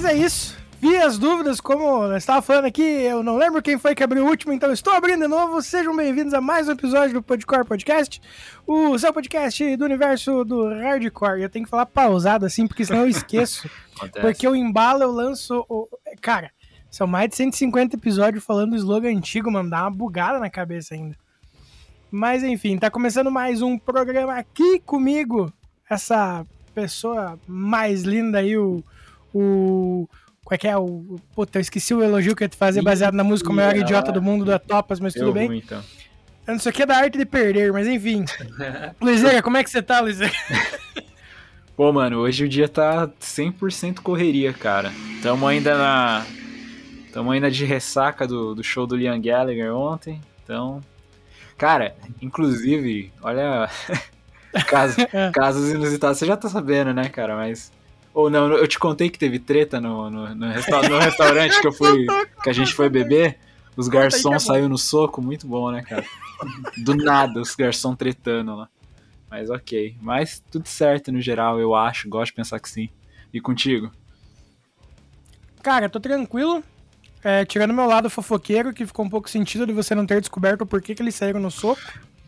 Mas é isso. Vi as dúvidas, como eu estava falando aqui, eu não lembro quem foi que abriu o último, então estou abrindo de novo. Sejam bem-vindos a mais um episódio do Podcore Podcast, o seu podcast do universo do hardcore. Eu tenho que falar pausado assim, porque senão eu esqueço. porque eu embalo, eu lanço. O... Cara, são mais de 150 episódios falando o slogan antigo, mano, dá uma bugada na cabeça ainda. Mas enfim, tá começando mais um programa aqui comigo, essa pessoa mais linda aí, o. o qual é que é o. Puta, eu esqueci o elogio que eu ia te fazer baseado na música O Maior Idiota do Mundo da Topas, mas tudo bem. Ruim, então. Isso aqui é da arte de perder, mas enfim. Luizega, como é que você tá, Luizega? Pô, mano, hoje o dia tá 100% correria, cara. Tamo ainda na. Tamo ainda de ressaca do, do show do Liam Gallagher ontem. Então. Cara, inclusive, olha. casos, é. casos inusitados, você já tá sabendo, né, cara? Mas ou não, eu te contei que teve treta no, no, no, resta no restaurante que eu fui. que a gente foi beber. Os garçons saiu no soco, muito bom, né, cara? Do nada, os garçons tretando lá. Mas ok. Mas tudo certo no geral, eu acho. Gosto de pensar que sim. E contigo? Cara, tô tranquilo. É, tirando meu lado fofoqueiro, que ficou um pouco sentido de você não ter descoberto o porquê que eles saíram no soco.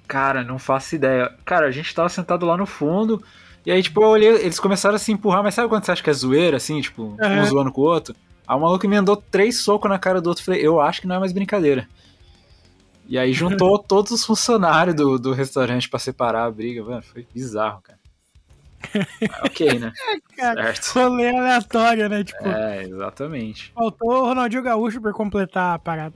Cara, não faço ideia. Cara, a gente tava sentado lá no fundo. E aí, tipo, eu olhei, eles começaram a se empurrar, mas sabe quando você acha que é zoeira, assim, tipo, uhum. um zoando com o outro? Aí o maluco emendou três socos na cara do outro. Falei, eu acho que não é mais brincadeira. E aí juntou todos os funcionários do, do restaurante para separar a briga, mano. Foi bizarro, cara. Mas, ok, né? cara, certo. Rolê aleatório, né? Tipo, é, exatamente. Faltou o Ronaldinho Gaúcho pra completar a parada.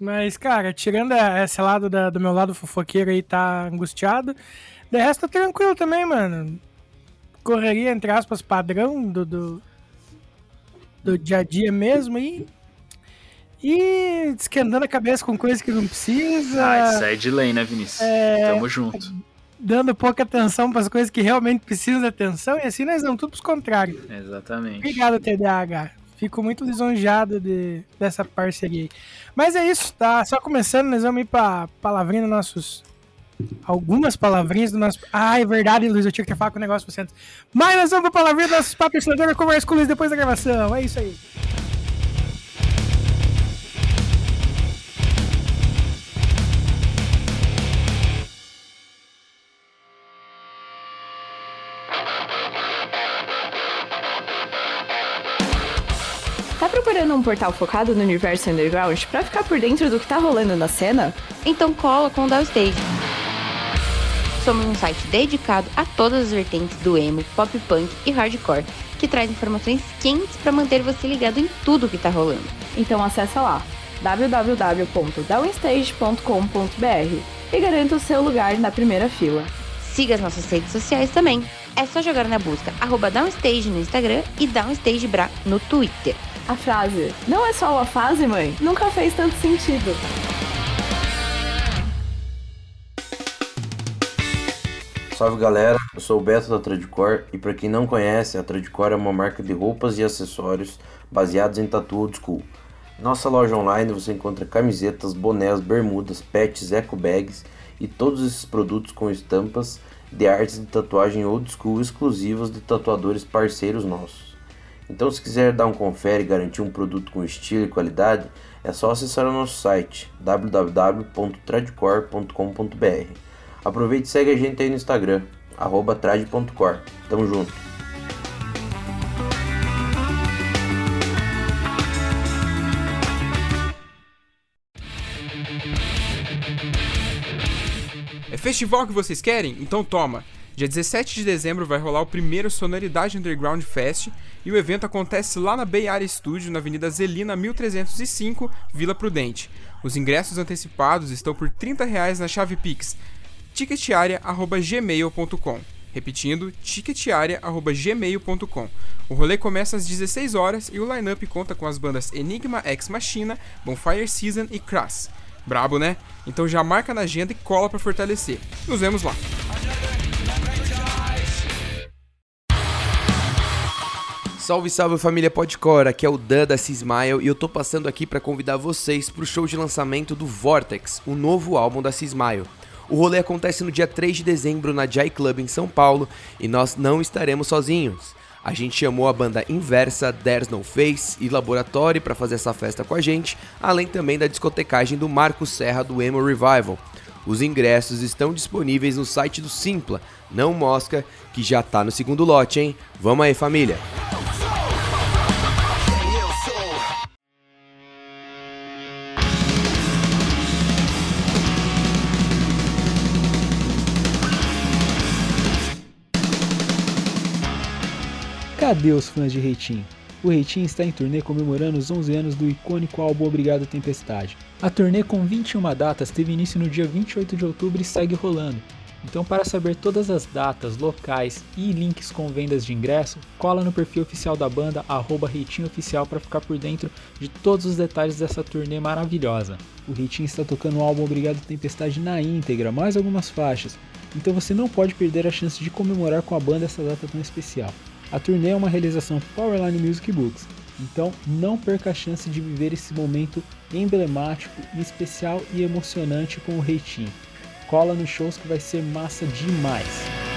Mas, cara, tirando esse lado da, do meu lado fofoqueiro aí, tá angustiado. De resto, tá tranquilo também, mano. Correria, entre aspas, padrão do, do, do dia a dia mesmo e. E esquentando a cabeça com coisas que não precisa. Ah, isso é de lei, né, Vinícius? É, Tamo junto. Dando pouca atenção para as coisas que realmente precisam de atenção e assim nós vamos tudo pros contrários. Exatamente. Obrigado, TDAH. Fico muito lisonjeado de, dessa parceria aí. Mas é isso, tá? Só começando, nós vamos ir pra palavrinha dos nossos algumas palavrinhas do nosso. Ah, é verdade, Luiz, eu tinha que falar com o negócio você antes. Mas nós vamos pra palavrinha do nosso patrocinador, eu converso com o Luiz depois da gravação. É isso aí. Tá procurando um portal focado no universo underground para ficar por dentro do que tá rolando na cena? Então cola com o Downstage somos um site dedicado a todas as vertentes do emo, pop punk e hardcore, que traz informações quentes para manter você ligado em tudo que tá rolando. Então acessa lá www.downstage.com.br e garanta o seu lugar na primeira fila. Siga as nossas redes sociais também. É só jogar na busca arroba Downstage no Instagram e DownstageBra no Twitter. A frase, não é só uma fase, mãe, nunca fez tanto sentido. Salve galera, eu sou o Beto da Tradicor e para quem não conhece, a Tradicor é uma marca de roupas e acessórios baseados em tatu old school. Nossa loja online você encontra camisetas, bonés, bermudas, pets, eco bags e todos esses produtos com estampas de artes de tatuagem old school exclusivas de tatuadores parceiros nossos. Então se quiser dar um confere e garantir um produto com estilo e qualidade, é só acessar o nosso site www.tradicor.com.br Aproveite e segue a gente aí no Instagram, arroba. Tamo junto. É festival que vocês querem? Então toma! Dia 17 de dezembro vai rolar o primeiro Sonoridade Underground Fest e o evento acontece lá na Bay Area Studio, na Avenida Zelina 1305, Vila Prudente. Os ingressos antecipados estão por R$ 30 na chave Pix ticketaria.gmail.com. Repetindo, ticketaria.gmail.com. O rolê começa às 16 horas e o line-up conta com as bandas Enigma X Machina, Bonfire Season e Crass. Brabo, né? Então já marca na agenda e cola para fortalecer. Nos vemos lá. Salve, salve família Podcore, aqui é o Dan da Cismile e eu tô passando aqui para convidar vocês pro show de lançamento do Vortex, o novo álbum da Cismile. O rolê acontece no dia 3 de dezembro na Jai Club em São Paulo e nós não estaremos sozinhos. A gente chamou a banda Inversa, There's No Face e Laboratório para fazer essa festa com a gente, além também da discotecagem do Marco Serra do Emo Revival. Os ingressos estão disponíveis no site do Simpla, não mosca, que já tá no segundo lote, hein? Vamos aí, família! Cadê os fãs de Reitinho? O Reitinho está em turnê comemorando os 11 anos do icônico álbum Obrigado Tempestade. A turnê com 21 datas teve início no dia 28 de outubro e segue rolando. Então, para saber todas as datas, locais e links com vendas de ingresso, cola no perfil oficial da banda @reitinhooficial para ficar por dentro de todos os detalhes dessa turnê maravilhosa. O Reitinho está tocando o álbum Obrigado Tempestade na íntegra, mais algumas faixas. Então você não pode perder a chance de comemorar com a banda essa data tão especial. A turnê é uma realização Powerline Music Books, então não perca a chance de viver esse momento emblemático, especial e emocionante com o Reitinho. Cola nos shows que vai ser massa demais.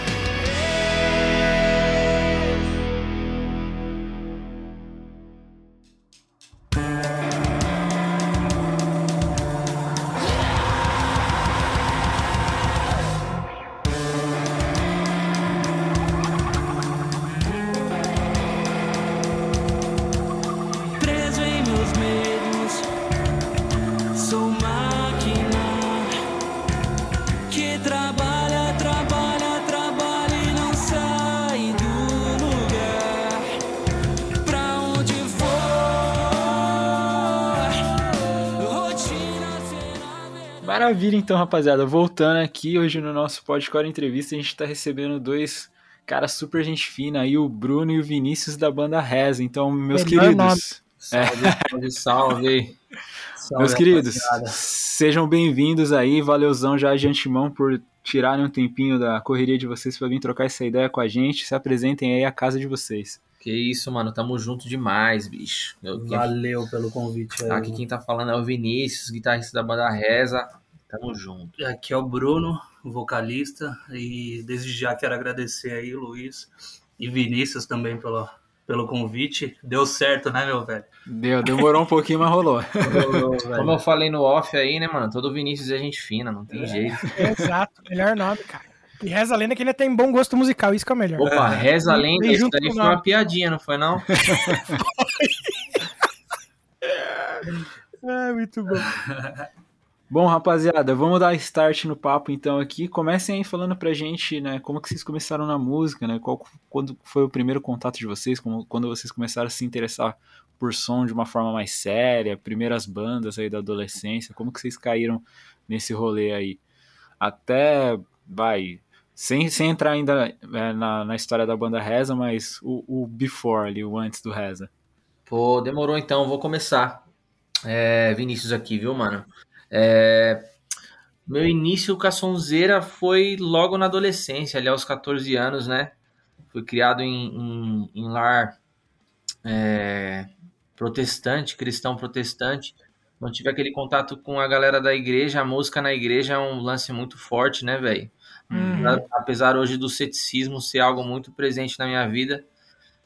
Maravilha, então, rapaziada. Voltando aqui, hoje no nosso Podcore Entrevista, a gente tá recebendo dois caras super gente fina aí, o Bruno e o Vinícius da banda Reza. Então, meus Melhor queridos, Salve, salve, salve. Salve, meus queridos, rapaziada. sejam bem-vindos aí. Valeuzão já de antemão por tirarem um tempinho da correria de vocês para vir trocar essa ideia com a gente. Se apresentem aí a casa de vocês. Que isso, mano. Tamo junto demais, bicho. Eu, quem- Valeu pelo convite aí. aqui quem tá falando é o Vinícius, guitarrista da banda Reza. Tamo junto. Aqui é o Bruno, vocalista, e desde já quero agradecer aí, Luiz e Vinícius também pelo, pelo convite. Deu certo, né, meu velho? Deu, demorou um pouquinho, mas rolou. Como eu falei no off aí, né, mano? Todo Vinícius é gente fina, não tem jeito. Exato, melhor nome, cara. E reza a lenda que ele tem bom gosto musical, isso que é o melhor. Opa, reza a lenda, isso daí foi uma piadinha, não foi não? É, muito bom. Bom, rapaziada, vamos dar start no papo então aqui. Comecem aí falando pra gente, né, como que vocês começaram na música, né? Qual quando foi o primeiro contato de vocês, como, quando vocês começaram a se interessar por som de uma forma mais séria, primeiras bandas aí da adolescência, como que vocês caíram nesse rolê aí? Até, vai, sem, sem entrar ainda é, na, na história da banda Reza, mas o, o before ali, o antes do Reza. Pô, demorou então, vou começar. É, Vinícius aqui, viu, mano? É, meu início com a sonzeira foi logo na adolescência, ali aos 14 anos, né? Fui criado em, em, em lar é, protestante, cristão protestante. Não tive aquele contato com a galera da igreja. A música na igreja é um lance muito forte, né, velho? Uhum. Apesar hoje do ceticismo ser algo muito presente na minha vida,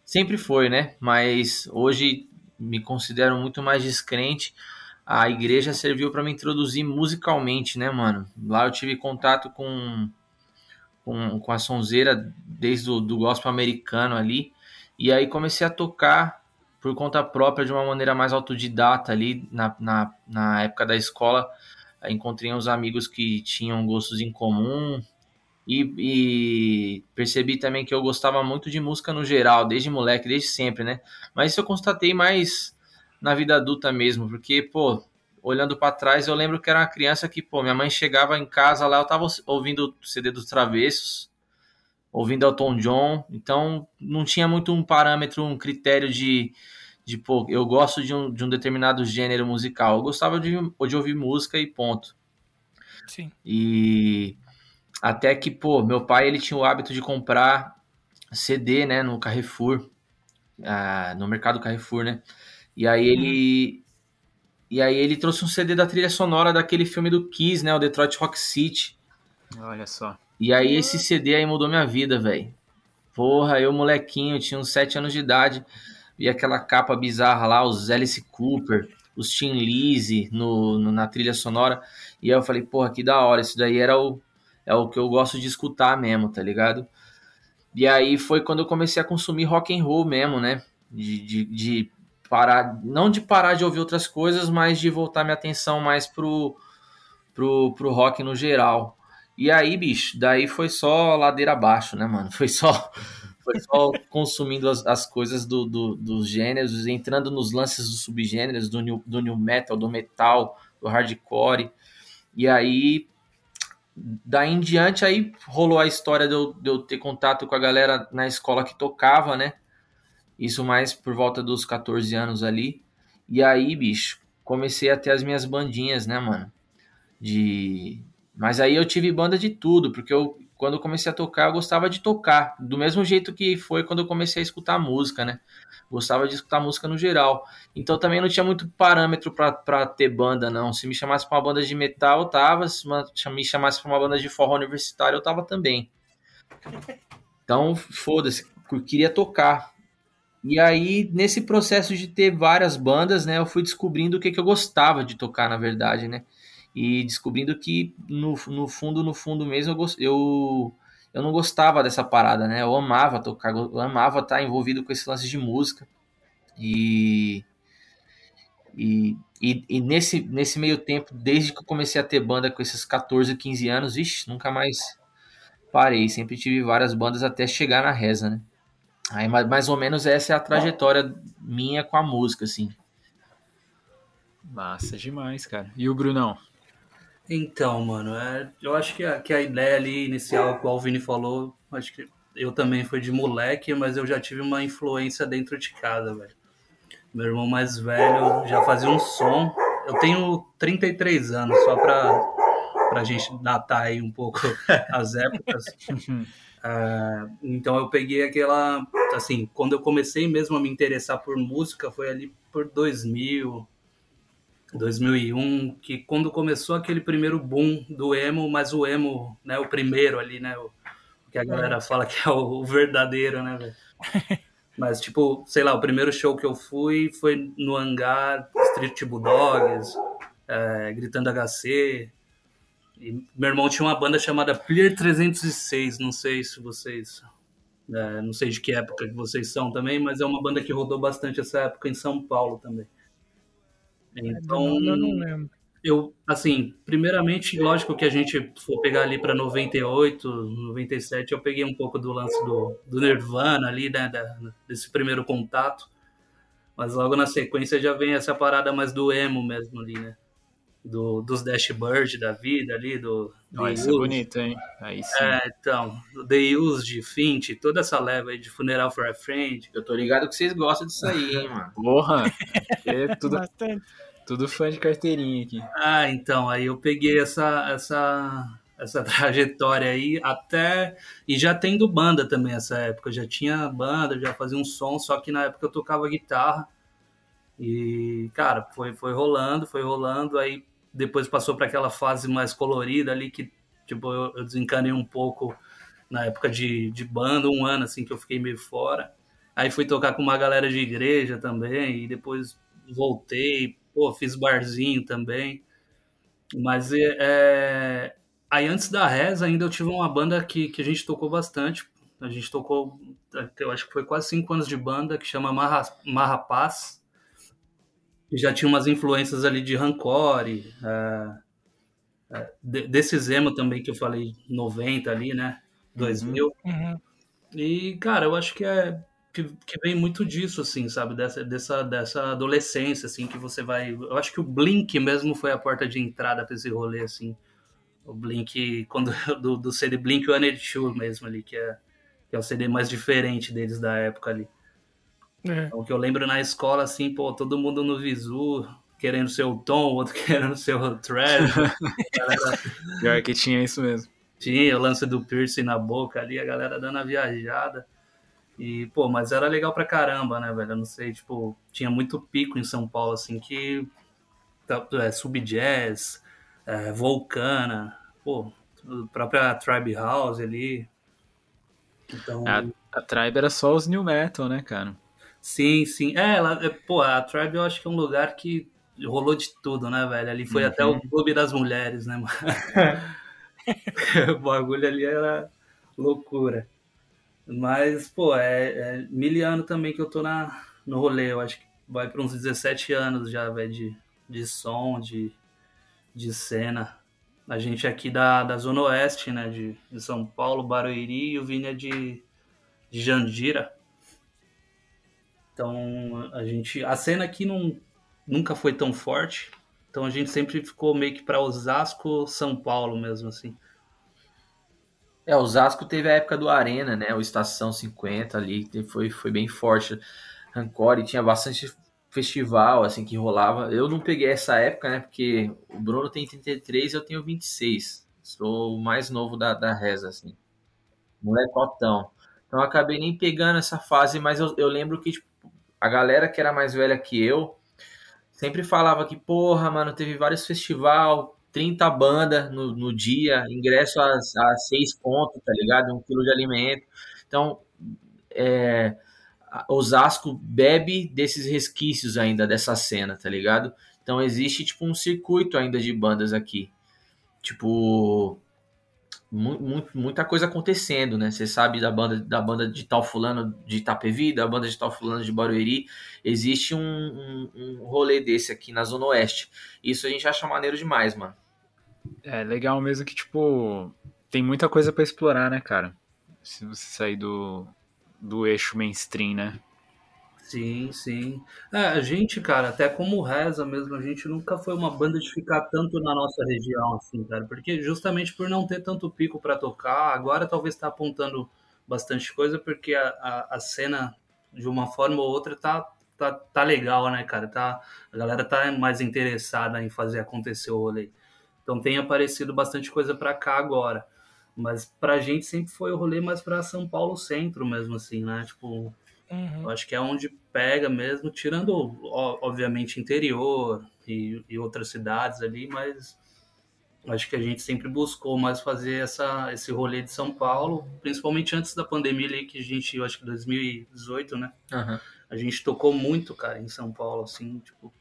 sempre foi, né? Mas hoje me considero muito mais descrente. A igreja serviu para me introduzir musicalmente, né, mano? Lá eu tive contato com, com, com a sonzeira desde o do gospel americano ali. E aí comecei a tocar por conta própria de uma maneira mais autodidata ali na, na, na época da escola. Encontrei uns amigos que tinham gostos em comum, e, e percebi também que eu gostava muito de música no geral, desde moleque, desde sempre, né? Mas isso eu constatei mais na vida adulta mesmo, porque, pô, olhando pra trás, eu lembro que era uma criança que, pô, minha mãe chegava em casa lá, eu tava ouvindo o CD dos Travessos, ouvindo Elton John, então não tinha muito um parâmetro, um critério de, de pô, eu gosto de um, de um determinado gênero musical. Eu gostava de, de ouvir música e ponto. Sim. E até que, pô, meu pai ele tinha o hábito de comprar CD, né, no Carrefour, ah, no mercado Carrefour, né? E aí ele e aí ele trouxe um CD da trilha sonora daquele filme do Kiss, né, o Detroit Rock City. Olha só. E aí esse CD aí mudou minha vida, velho. Porra, eu molequinho, tinha uns 7 anos de idade, vi aquela capa bizarra lá, os Alice Cooper, os Tim Lizzy no, no- na trilha sonora, e aí eu falei, porra, que da hora, isso daí era o, é o que eu gosto de escutar mesmo, tá ligado? E aí foi quando eu comecei a consumir rock and roll mesmo, né? De, de, de parar, não de parar de ouvir outras coisas, mas de voltar minha atenção mais pro, pro, pro rock no geral. E aí, bicho, daí foi só ladeira abaixo, né, mano? Foi só, foi só consumindo as, as coisas do, do- dos gêneros, entrando nos lances dos subgêneros, do new, do new metal, do metal, do hardcore. E aí, daí em diante, aí rolou a história de eu, de eu ter contato com a galera na escola que tocava, né? Isso mais por volta dos 14 anos ali. E aí, bicho, comecei a ter as minhas bandinhas, né, mano? De. Mas aí eu tive banda de tudo, porque eu, quando eu comecei a tocar, eu gostava de tocar. Do mesmo jeito que foi quando eu comecei a escutar música, né? Gostava de escutar música no geral. Então também não tinha muito parâmetro pra ter banda, não. Se me chamasse pra uma banda de metal, eu tava. Se me chamasse pra uma banda de forró universitário, eu tava também. Então, foda-se, queria tocar. E aí, nesse processo de ter várias bandas, né, eu fui descobrindo o que, que eu gostava de tocar, na verdade, né? E descobrindo que, no, no fundo, no fundo mesmo, eu, eu, eu não gostava dessa parada, né? Eu amava tocar, eu amava estar envolvido com esse lance de música. E, e, e, e nesse, nesse meio tempo, desde que eu comecei a ter banda com esses 14, 15 anos, vixe, nunca mais parei. Sempre tive várias bandas até chegar na reza, né? Aí, mais, ou menos essa é a trajetória minha com a música, assim. Massa demais, cara. E o Brunão? Então, mano, é, eu acho que a, que a ideia ali inicial, igual o Vini falou, acho que eu também fui de moleque, mas eu já tive uma influência dentro de casa, velho. Meu irmão mais velho já fazia um som. Eu tenho 33 anos, só pra, pra gente datar aí um pouco as épocas. É, então eu peguei aquela. Assim, quando eu comecei mesmo a me interessar por música, foi ali por 2000, 2001, que quando começou aquele primeiro boom do emo, mas o emo, né, o primeiro ali, né, o que a galera fala que é o, o verdadeiro, né, velho? Mas, tipo, sei lá, o primeiro show que eu fui foi no hangar, Street Bulldogs, é, Gritando HC. E meu irmão tinha uma banda chamada Clear 306, não sei se vocês. é, não sei de que época que vocês são também, mas é uma banda que rodou bastante essa época em São Paulo também. Então, Eu não lembro. eu, assim, primeiramente, lógico que a gente for pegar ali para 98, 97, eu peguei um pouco do lance do, do Nirvana ali, né, da- desse primeiro contato, mas logo na sequência já vem essa parada mais do emo mesmo ali, né, do, dos Dashbird da vida ali, do... The isso é bonito, hein? Aí sim. É, então, The Used, Fint, toda essa leva aí de Funeral for a Friend, Eu tô ligado que vocês gostam disso aí, hein, mano. Porra! É tudo, tudo fã de carteirinha aqui. Ah, então, aí eu peguei essa, essa, essa trajetória aí até. E já tendo banda também nessa época. Eu já tinha banda, já fazia um som, só que na época eu tocava guitarra. E, cara, foi, foi rolando, foi rolando. Aí depois passou para aquela fase mais colorida ali que, tipo, eu, eu desencanei um pouco na época de, de banda, um ano assim que eu fiquei meio fora. Aí fui tocar com uma galera de igreja também, e depois voltei, pô, fiz barzinho também. Mas é, é, aí antes da reza ainda eu tive uma banda que, que a gente tocou bastante. A gente tocou, eu acho que foi quase cinco anos de banda, que chama Marra, Marra Paz. E já tinha umas influências ali de Rancore, é, é, de- desses emo também que eu falei, 90 ali, né? 2000. Uhum. E, cara, eu acho que é que, que vem muito disso, assim, sabe? Dessa, dessa, dessa adolescência, assim, que você vai. Eu acho que o Blink mesmo foi a porta de entrada para esse rolê, assim. O Blink, quando do, do CD Blink One Two mesmo ali, que é, que é o CD mais diferente deles da época ali. É. O que eu lembro na escola, assim, pô, todo mundo no visu, querendo ser o Tom, o outro querendo ser o. Galera- Pior que tinha isso mesmo. tinha o lance do piercing na boca ali, a galera dando a viajada. E, pô, mas era legal pra caramba, né, velho? Eu não sei, tipo, tinha muito pico em São Paulo, assim, que. tá- É, Subjazz, é, Volcana, pô, a própria Tribe House ali. Então. A, A Tribe era só os new metal, né, cara? Sim, sim. É, ela, é, pô, a Tribe eu acho que é um lugar que rolou de tudo, né, velho? Ali foi Uhum. até o clube das mulheres, né, mano? o bagulho ali era loucura. Mas, pô, é, é miliano também que eu tô na, no rolê. Eu acho que vai para uns 17 anos já, velho, de, de som, de, de cena. A gente aqui da, da Zona Oeste, né, de, de São Paulo, Barueri, e o Vini é de, de Jandira. Então, a gente... A cena aqui não, nunca foi tão forte. Então, a gente sempre ficou meio que para Osasco, São Paulo mesmo, assim. É, o Zasco teve a época do Arena, né? O Estação 50 ali, foi, foi bem forte. Rancore tinha bastante festival, assim, que rolava. Eu não peguei essa época, né? Porque o Bruno tem 33 e eu tenho 26. Sou o mais novo da, da reza, assim. Molecotão. Então eu acabei nem pegando essa fase, mas eu, eu lembro que tipo, a galera que era mais velha que eu sempre falava que, porra, mano, teve vários festival, 30 bandas no, no dia, ingresso a, a 6 pontos, tá ligado? Um quilo de alimento. Então, é, Osasco bebe desses resquícios ainda dessa cena, tá ligado? Então existe, tipo, um circuito ainda de bandas aqui. Tipo, muita coisa acontecendo, né? Você sabe da banda, da banda de tal fulano de Itapevi, da banda de tal fulano de Barueri. Existe um, um, um rolê desse aqui na Zona Oeste. Isso a gente acha maneiro demais, mano. É legal mesmo que, tipo, tem muita coisa pra explorar, né, cara? Se você sair do, do eixo mainstream, né? Sim, sim. É, a gente, cara, até como reza mesmo, a gente nunca foi uma banda de ficar tanto na nossa região, assim, cara, porque justamente por não ter tanto pico pra tocar, agora talvez tá apontando bastante coisa, porque a, a, a cena, de uma forma ou outra, tá, tá, tá legal, né, cara? Tá, a galera tá mais interessada em fazer acontecer o rolê. Então tem aparecido bastante coisa pra cá agora. Mas pra gente sempre foi o rolê mais pra São Paulo centro mesmo, assim, né? Tipo, eu acho que é onde pega mesmo, tirando, obviamente, interior e, e outras cidades ali, mas acho que a gente sempre buscou mais fazer essa, esse rolê de São Paulo, principalmente antes da pandemia ali, que a gente, eu acho que 2018, né? Aham. A gente tocou muito, cara, em São Paulo, assim, tipo,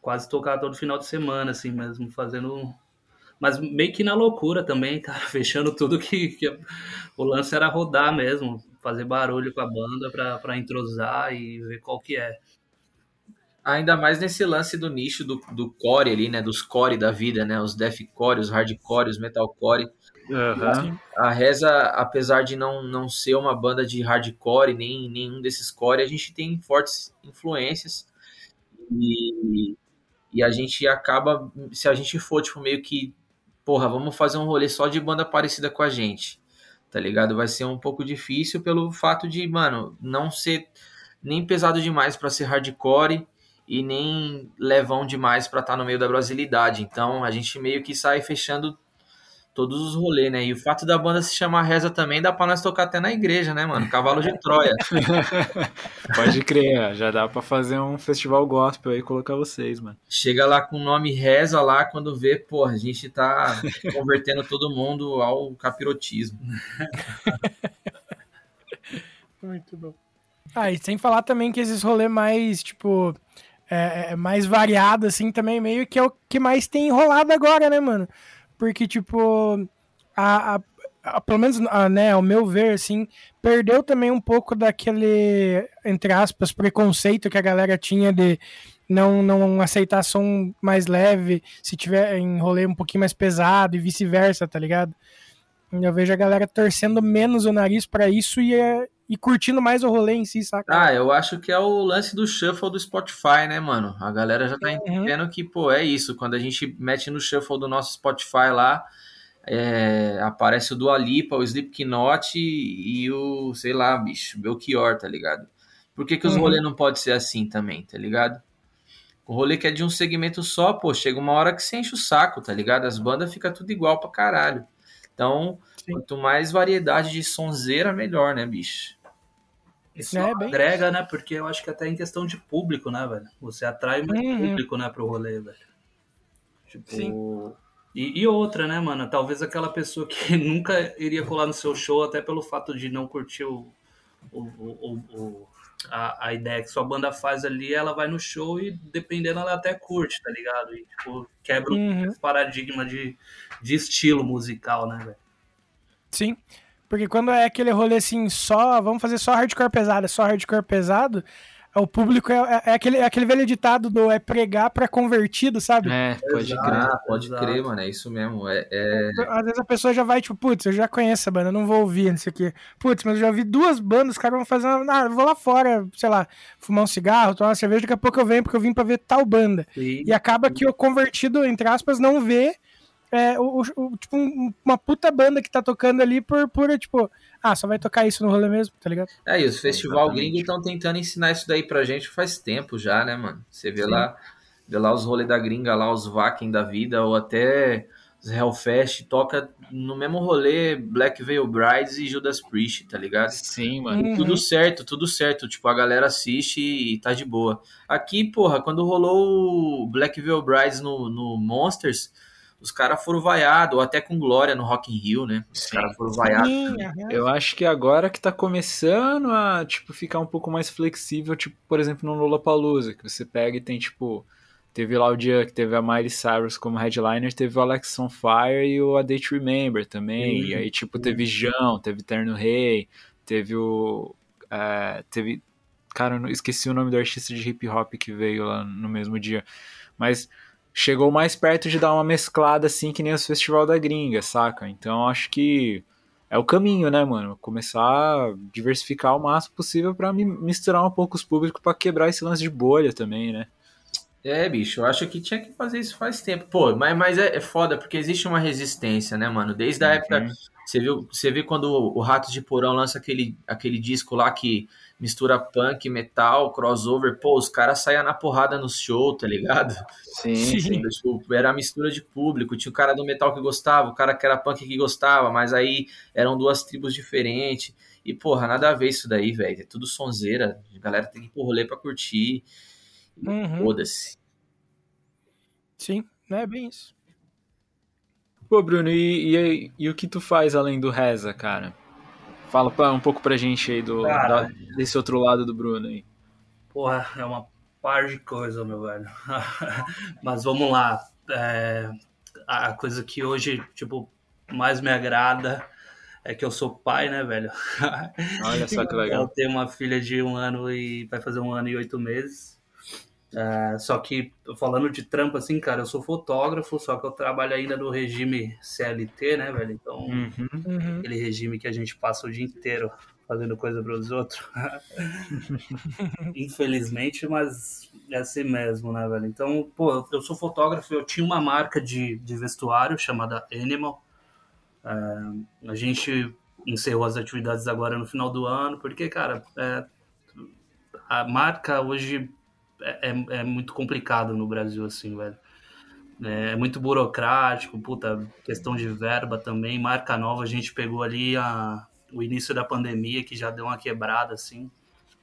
quase tocar todo final de semana, assim mesmo, fazendo. Mas meio que na loucura também, cara, fechando tudo que, que o lance era rodar mesmo, fazer barulho com a banda pra, pra entrosar e ver qual que é. Ainda mais nesse lance do nicho do, do core ali, né? Dos core da vida, né? Os deathcore, os hardcore, os metalcore. Aham. A Reza, apesar de não, não ser uma banda de hardcore, nem nenhum desses core, a gente tem fortes influências. E, e a gente acaba, se a gente for, tipo, meio que, porra, vamos fazer um rolê só de banda parecida com a gente, tá ligado? Vai ser um pouco difícil pelo fato de, mano, não ser nem pesado demais pra ser hardcore e nem levão demais pra estar no meio da brasilidade. Então a gente meio que sai fechando todos os rolês, né? E o fato da banda se chamar Reza também dá pra nós tocar até na igreja, né, mano? Cavalo de Troia. Pode crer, já dá pra fazer um festival gospel aí e colocar vocês, mano. Chega lá com o nome Reza lá, quando vê, pô, a gente tá convertendo todo mundo ao capirotismo. Muito bom. Ah, e sem falar também que esses rolês mais, tipo, é, é, mais variado, assim, também meio que é o que mais tem enrolado agora, né, mano? Porque, tipo, a, a- a- pelo menos, a, né, ao meu ver, assim, perdeu também um pouco daquele, entre aspas, preconceito que a galera tinha de não, não aceitar som mais leve se tiver em rolê um pouquinho mais pesado e vice-versa, tá ligado? Eu vejo a galera torcendo menos o nariz pra isso e, é- e curtindo mais o rolê em si, saca? Ah, eu acho que é o lance do shuffle do Spotify, né, mano? A galera já tá entendendo que, pô, é isso. Quando a gente mete no shuffle do nosso Spotify lá, é, aparece o Dua Lipa, o Slipknot e, e o, sei lá, bicho, Belchior, tá ligado? Por que, que os Uhum. rolês não pode ser assim também, tá ligado? O rolê que é de um segmento só, pô, chega uma hora que você enche o saco, tá ligado? As bandas ficam tudo igual pra caralho. Então, quanto mais variedade de sonzeira, melhor, né, bicho? Isso É, bem agrega, né? Porque eu acho que até em questão de público, né, velho? Você atrai mais Uhum. público, né, pro rolê, velho. Tipo. Sim. E, e outra, né, mano? Talvez aquela pessoa que nunca iria colar no seu show, até pelo fato de não curtir o, o, o, o- a, a ideia que sua banda faz ali, ela vai no show e dependendo ela até curte, tá ligado? E tipo, quebra Uhum. esse paradigma de, de estilo musical, né, velho? Sim. Porque quando é aquele rolê assim, só, vamos fazer só hardcore pesado, é só hardcore pesado, o público é, é- é aquele, é aquele velho ditado do é pregar pra convertido, sabe? É, pode crer. Ah, pode exato. crer, mano. É isso mesmo. É, é- Às vezes a pessoa já vai, tipo, putz, eu já conheço a banda, não vou ouvir isso aqui. Putz, mas eu já vi duas bandas, os caras vão fazer uma. Ah, eu vou lá fora, sei lá, fumar um cigarro, tomar uma cerveja, daqui a pouco eu venho porque eu vim pra ver tal banda. E, E acaba que o convertido, entre aspas, não vê é, o, o- tipo, um- uma puta banda que tá tocando ali por pura, tipo, ah, só vai tocar isso no rolê mesmo, tá ligado? É, e os festival Exatamente. gringos estão tentando ensinar isso daí pra gente faz tempo já, né, mano? Você vê lá, vê lá os rolês da gringa, lá os Vakin da vida, ou até os Hellfest, toca no mesmo rolê Black Veil Brides e Judas Priest, tá ligado? Sim, mano. Uhum. Tudo certo, tudo certo. Tipo, a galera assiste e tá de boa. Aqui, porra, quando rolou o Black Veil Brides no, no Monsters, os caras foram vaiados, ou até com Glória no Rock in Rio, né? Os Sim. caras foram vaiados. Eu acho que agora que tá começando a, tipo, ficar um pouco mais flexível, tipo, por exemplo, no Lollapalooza, que você pega e tem, tipo, teve lá o dia que teve a Miley Cyrus como headliner, teve o Alex on Fire e o A Day to Remember também, Sim, e aí, tipo, teve Jão, teve Terno Rei, teve o... é, teve... Cara, eu esqueci o nome do artista de hip hop que veio lá no mesmo dia, mas chegou mais perto de dar uma mesclada, assim, que nem os festival da gringa, saca? Então, acho que é o caminho, né, mano? Começar a diversificar o máximo possível pra mi- misturar um pouco os públicos pra quebrar esse lance de bolha também, né? É, bicho, eu acho que tinha que fazer isso faz tempo. Pô, mas, mas é, é foda, porque existe uma resistência, né, mano? Desde a Uhum. época. Você viu, você viu quando o Ratos de Porão lança aquele, aquele disco lá que mistura punk, metal, crossover, pô, os caras saíam na porrada no show, tá ligado? Sim, sim. Tipo, era a mistura de público. Tinha o cara do metal que gostava, o cara que era punk que gostava, mas aí eram duas tribos diferentes. E, porra, nada a ver isso daí, velho. É tudo sonzeira. A galera tem que ir pro rolê pra curtir. Uhum. Foda-se. Sim, né? É bem isso. Pô, Bruno, e, e, e o que tu faz além do Reza, cara? Fala um pouco pra gente aí do, da- desse outro lado do Bruno aí. porra, é uma par de coisa, meu velho. Mas vamos lá. É, a coisa que hoje, tipo, mais me agrada é que eu sou pai, né, velho? Olha só que Eu legal. tenho uma filha de um ano e vai fazer um ano e oito meses. É, só que, falando de trampo assim, cara, eu sou fotógrafo, só que eu trabalho ainda no regime CLT, né, velho? Então, Uhum. Uhum. aquele regime que a gente passa o dia inteiro fazendo coisa para os outros. Infelizmente, mas é assim mesmo, né, velho? Então, pô, eu sou fotógrafo, eu tinha uma marca de, de vestuário chamada Animal. É, a gente encerrou as atividades agora no final do ano, porque, cara, é, a marca hoje é, é, é muito complicado no Brasil, assim, velho. É muito burocrático, puta, questão de verba também. Marca nova, a gente pegou ali a, o início da pandemia, que já deu uma quebrada, assim.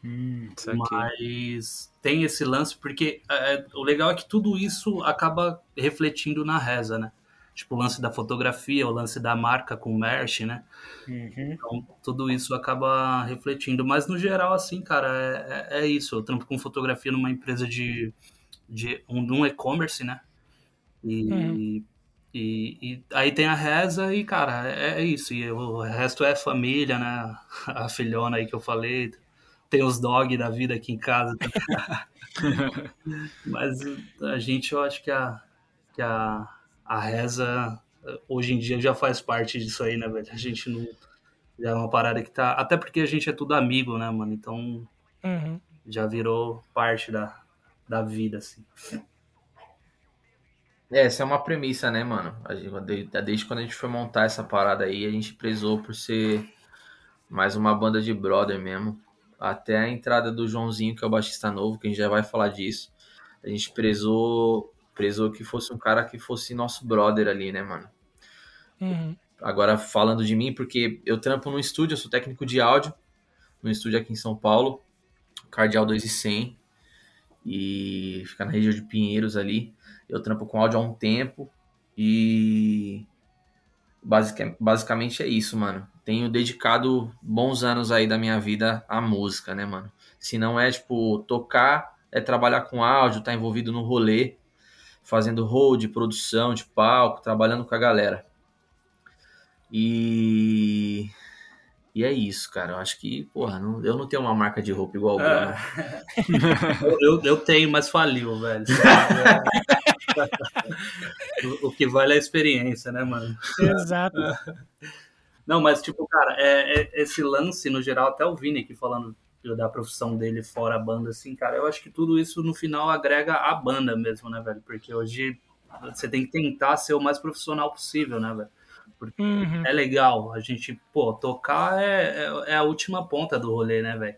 Hum. Mas tem esse lance, porque é, o legal é que tudo isso acaba refletindo na reza, né? Tipo, o lance da fotografia, o lance da marca com merch, né? Uhum. Então, tudo isso acaba refletindo. Mas, no geral, assim, cara, é, é, é isso. Eu trampo com fotografia numa empresa de, de um, um e-commerce, né? E, Uhum. e, e aí tem a reza e, cara, é, é isso. E o resto é família, né? A filhona aí que eu falei. Tem os dog da vida aqui em casa. Mas a gente, eu acho que a, que a, a reza hoje em dia já faz parte disso aí, né, velho? A gente não. Já é uma parada que tá. Até porque a gente é tudo amigo, né, mano? Então Uhum. já virou parte da, da vida, assim. É, essa é uma premissa, né, mano? A gente- desde, desde quando a gente foi montar essa parada aí, a gente prezou por ser mais uma banda de brother mesmo. Até a entrada do Joãozinho, que é o baixista novo, que a gente já vai falar disso. A gente prezou, prezou que fosse um cara que fosse nosso brother ali, né, mano? Uhum. Agora falando de mim, porque eu trampo no estúdio, eu sou técnico de áudio, no estúdio aqui em São Paulo, Cardeal 2 e 100, e fica na região de Pinheiros ali. Eu trampo com áudio há um tempo e basic- basicamente é isso, mano. tenho dedicado bons anos aí da minha vida à música, né, mano? Se não é, tipo, tocar, é trabalhar com áudio, tá envolvido no rolê, fazendo hold, produção de palco, trabalhando com a galera. E. E é isso, cara. Eu acho que, porra, não- eu não tenho uma marca de roupa igual o Bruno. Eu, eu, eu tenho, mas faliu, velho. o, o que vale é a experiência, né, mano? Exato. Não, mas tipo, cara, é, é- esse lance, no geral, até o Vini aqui falando da profissão dele fora a banda, assim, cara, eu acho que tudo isso no final agrega a banda mesmo, né, velho? Porque hoje você tem que tentar ser o mais profissional possível, né, velho? Porque Uhum. é legal, a gente, pô, tocar é, é, é a última ponta do rolê, né, velho?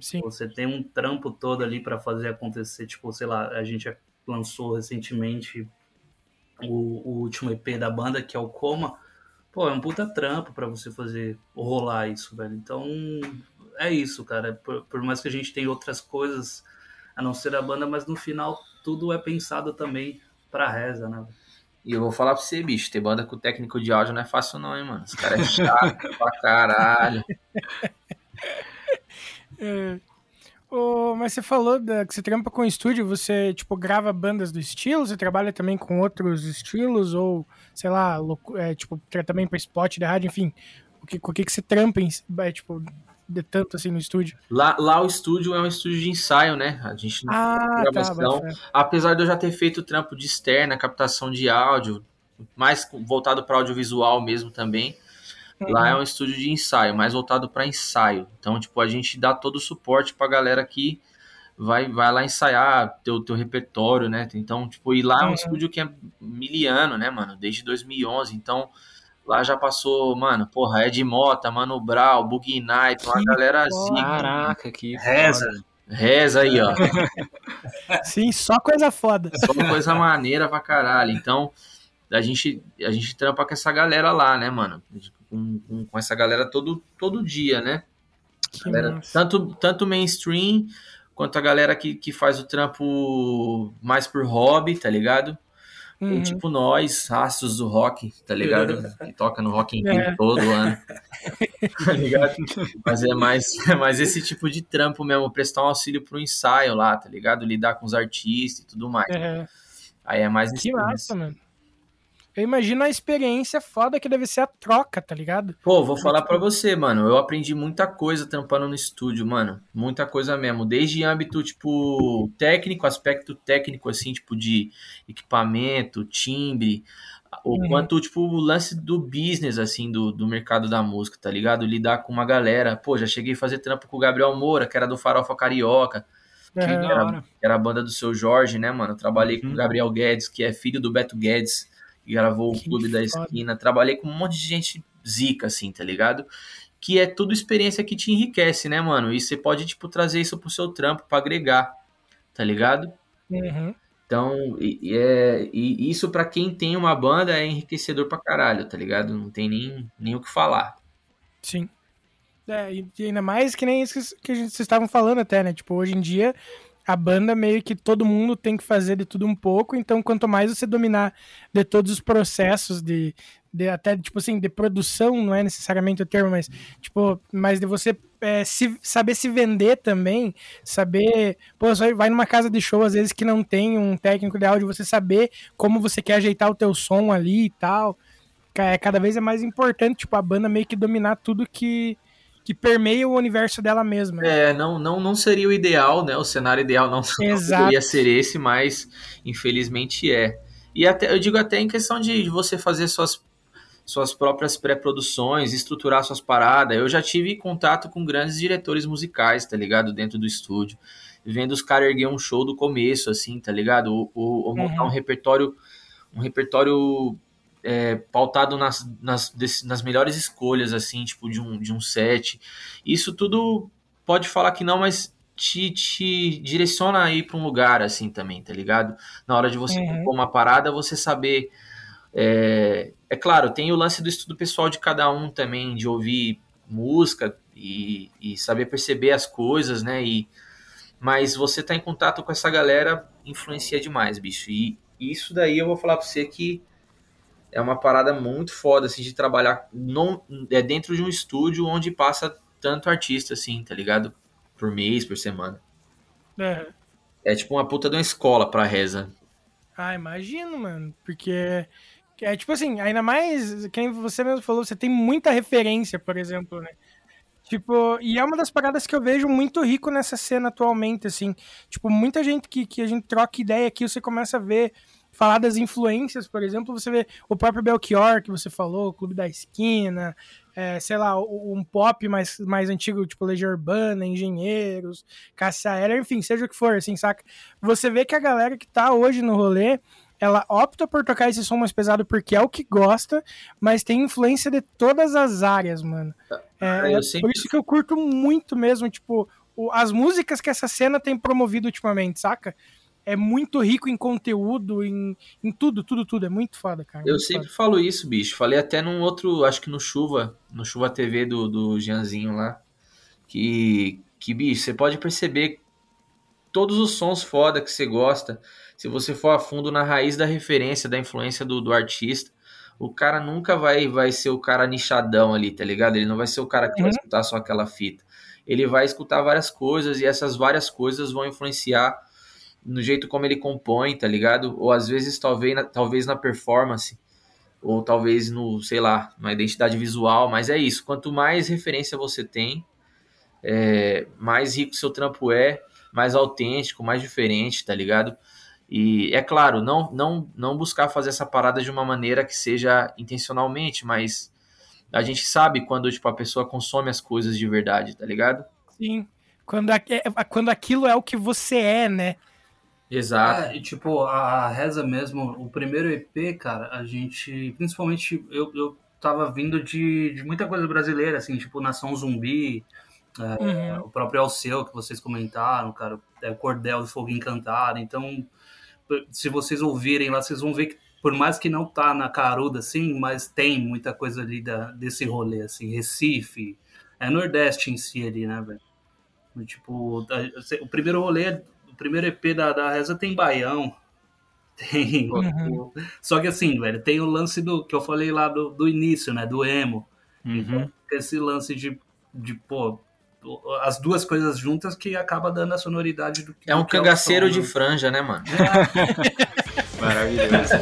Sim. Você tem um trampo todo ali pra fazer acontecer, tipo, sei lá, a gente lançou recentemente o, o último EP da banda, que é o Coma. Pô, é um puta trampo pra você fazer rolar isso, velho. Então, é isso, cara. Por, por mais que a gente tenha outras coisas a não ser a banda, mas no final tudo é pensado também pra reza, né? E eu vou falar pra você, bicho, ter banda com técnico de áudio não é fácil não, hein, mano. Os caras é chato pra caralho. É. Ô, mas você falou da- que você trampa com estúdio, você, tipo, grava bandas do estilo, você trabalha também com outros estilos, ou, sei lá, louco- é, tipo, também pra spot de rádio, enfim, o que, com o que, que você trampa, em, é, tipo, de tanto assim no estúdio? Lá, lá o estúdio é um estúdio de ensaio, né? A gente não Ah, tá, gravação. fé. Apesar de eu já ter feito trampo de externa, captação de áudio, mais voltado para audiovisual mesmo também. Lá é um estúdio de ensaio, mais voltado para ensaio. Então, tipo, a gente dá todo o suporte pra galera que vai, vai lá ensaiar teu, teu repertório, né? Então, tipo, e lá é um Uhum. estúdio que é miliano, né, mano? Desde 2011. Então, lá já passou, mano, porra, Ed Mota, Mano Brown, Boogie Night, uma galera zica. Caraca, que Reza. foda. Reza aí, ó. Sim, só coisa foda. Só coisa maneira pra caralho. Então, a gente, a gente trampa com essa galera lá, né, mano? Com, com, com essa galera todo, todo dia, né? Galera, tanto, tanto mainstream quanto a galera que, que faz o trampo mais por hobby, tá ligado? Uhum. tipo nós, astros do rock, tá ligado? Que toca no Rock in Rio É. todo ano. tá ligado? Mas é mais, é mais esse tipo de trampo mesmo, prestar um auxílio pro ensaio lá, tá ligado? Lidar com os artistas e tudo mais. Aí é mais que massa, mano. Eu imagino a experiência foda que deve ser a troca, tá ligado? Pô, vou falar pra você, mano. Eu aprendi muita coisa trampando no estúdio, mano. Muita coisa mesmo. Desde âmbito, tipo, técnico, aspecto técnico, assim, tipo, de equipamento, timbre. O Uhum. quanto, tipo, o lance do business, assim, do, do mercado da música, tá ligado? Lidar com uma galera. Pô, já cheguei a fazer trampo com o Gabriel Moura, que era do Farofa Carioca, Que É. hora. que era a banda do seu Jorge, né, mano? Trabalhei com o Uhum. Gabriel Guedes, que é filho do Beto Guedes, que gravou o Clube da. Esquina. Trabalhei com um monte de gente zica, assim, tá ligado? Que é tudo experiência que te enriquece, né, mano? E você pode, tipo, trazer isso pro seu trampo pra agregar, tá ligado? Uhum. Então, e, é, e isso pra quem tem uma banda é enriquecedor pra caralho, tá ligado? Não tem nem, nem o que falar. Sim. É, e ainda mais que nem isso que, que a gente- vocês estavam falando até, né? Tipo, hoje em dia, a banda meio que todo mundo tem que fazer de tudo um pouco, então quanto mais você dominar de todos os processos de, de até, tipo assim, de produção, não é necessariamente o termo, mas, tipo, mas de você é, se, saber se vender também, saber, pô, você vai numa casa de show, às vezes, que não tem um técnico de áudio, você saber como você quer ajeitar o teu som ali e tal, é, cada vez é mais importante, tipo, a banda meio que dominar tudo que, que permeia o universo dela mesma. É, não, não, não seria o ideal, né? O cenário ideal não, poderia ser esse, mas infelizmente é. E até, eu digo até em questão de, de você fazer suas, suas próprias pré-produções, estruturar suas paradas. Eu já tive contato com grandes diretores musicais, tá ligado? Dentro do estúdio. Vendo os caras erguer um show do começo, assim, tá ligado? Ou, ou- ou montar Uhum. um repertório, um repertório é, pautado nas, nas, nas melhores escolhas, assim, tipo, de um, de um set. Isso tudo pode falar que não, mas te, te direciona aí para um lugar, assim, também, tá ligado? Na hora de você Uhum. compor uma parada, você saber. É, é claro, tem o lance do estudo pessoal de cada um também, de ouvir música e, e saber perceber as coisas, né? E, mas você tá em contato com essa galera influencia demais, bicho. E isso daí eu vou falar pra você que é uma parada muito foda, assim, de trabalhar non, é dentro de um estúdio onde passa tanto artista, assim, tá ligado? Por mês, por semana. É. É tipo uma puta de uma escola pra reza. Ah, imagino, mano. Porque é tipo assim, ainda mais, quem você mesmo falou, você tem muita referência, por exemplo, né? Tipo, e é uma das paradas que eu vejo muito rico nessa cena atualmente, assim. Tipo, muita gente que, que a gente troca ideia aqui, você começa a ver, falar das influências, por exemplo, você vê o próprio Belchior, que você falou, o Clube da Esquina, é, sei lá, um pop mais, mais antigo, tipo Legião Urbana, Engenheiros, Cássia Eller, enfim, seja o que for, assim, saca? Você vê que a galera que tá hoje no rolê, ela opta por tocar esse som mais pesado porque é o que gosta, mas tem influência de todas as áreas, mano. É, eu é sempre- por isso que eu curto muito mesmo, tipo, as músicas que essa cena tem promovido ultimamente, saca? É muito rico em conteúdo, em, em tudo, tudo, tudo. É muito foda, cara. Eu sempre foda. falo isso, bicho. Falei até num outro, acho que no Chuva, no Chuva TV do, do Jeanzinho lá, que, que, bicho, você pode perceber todos os sons foda que você gosta, se você for a fundo na raiz da referência, da influência do, do artista, o cara nunca vai, vai ser o cara nichadão ali, tá ligado? Ele não vai ser o cara que vai Uhum. escutar só aquela fita. Ele vai escutar várias coisas e essas várias coisas vão influenciar no jeito como ele compõe, tá ligado? Ou às vezes talvez na, talvez na performance, ou talvez no, sei lá, na identidade visual, mas é isso. Quanto mais referência você tem, é, mais rico seu trampo é, mais autêntico, mais diferente, tá ligado? E é claro, não, não, não buscar fazer essa parada de uma maneira que seja intencionalmente, mas a gente sabe quando tipo, a pessoa consome as coisas de verdade, tá ligado? Sim. Quando, a- é- quando aquilo é o que você é, né? Exato. É, e tipo, a Reza mesmo, o primeiro EP, cara, a gente, principalmente, eu, eu tava vindo de, de muita coisa brasileira, assim, tipo Nação Zumbi, é, Uhum. o próprio Alceu, que vocês comentaram, cara, é, o Cordel do Fogo Encantado, então, se vocês ouvirem lá, vocês vão ver que, por mais que não tá na caruda, assim, mas tem muita coisa ali da, desse rolê, assim, Recife, é Nordeste em si ali, né, velho? Tipo, a- o primeiro rolê, o primeiro EP da, da Reza tem Baião. Tem. Uhum. Só que assim, velho, tem o lance do que eu falei lá do, do início, né? Do emo. Uhum. Esse lance de, de, pô, as duas coisas juntas que acaba dando a sonoridade do que É um do que o cangaceiro som, de né? franja, né, mano? Maravilhoso.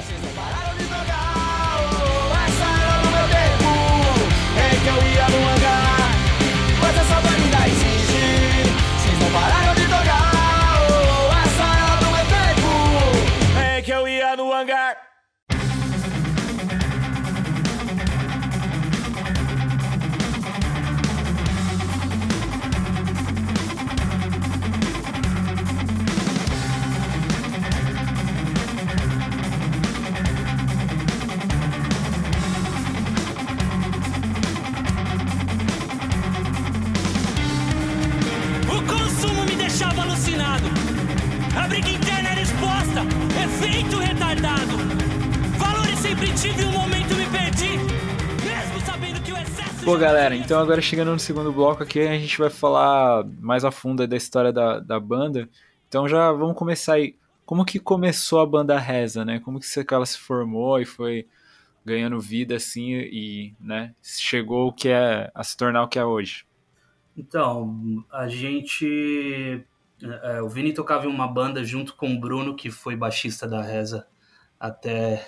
Galera, então agora chegando no segundo bloco aqui, a gente vai falar mais a fundo da história da, da banda. Então já vamos começar aí. Como que começou a banda Reza, né? Como que ela se formou e foi ganhando vida assim e, né, chegou o que é a se tornar o que é hoje? Então, a gente. é, é, o Vini tocava em uma banda junto com o Bruno, que foi baixista da Reza até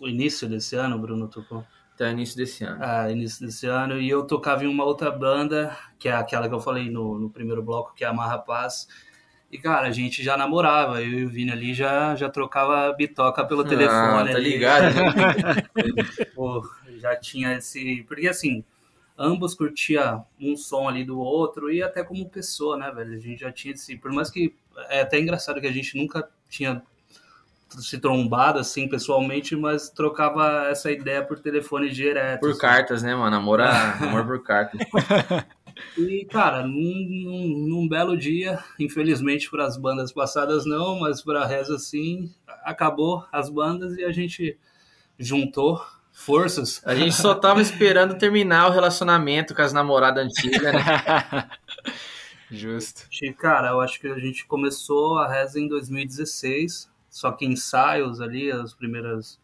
o início desse ano, o Bruno tocou. Até o início desse ano. Ah, início desse ano, e eu tocava em uma outra banda, que é aquela que eu falei no, no primeiro bloco, que é a Marra Paz. E, cara, a gente já namorava, eu e o Vini ali já, já trocava bitoca pelo telefone. tá ali. ligado, né? Pô, já tinha esse. Porque assim, ambos curtia um som ali do outro e até como pessoa, né, velho? A gente já tinha esse. Por mais que. É até engraçado que a gente nunca tinha se trombado assim pessoalmente, mas trocava essa ideia por telefone direto. Por assim. cartas, né, mano? Amor, a- amor por cartas. E, cara, num, num- num belo dia, infelizmente para as bandas passadas não, mas para a Reza sim, acabou as bandas e a gente juntou forças. A gente só tava esperando terminar o relacionamento com as namoradas antigas, né? Justo. E, cara, eu acho que a gente começou a Reza em 2016, só que ensaios ali, as primeiras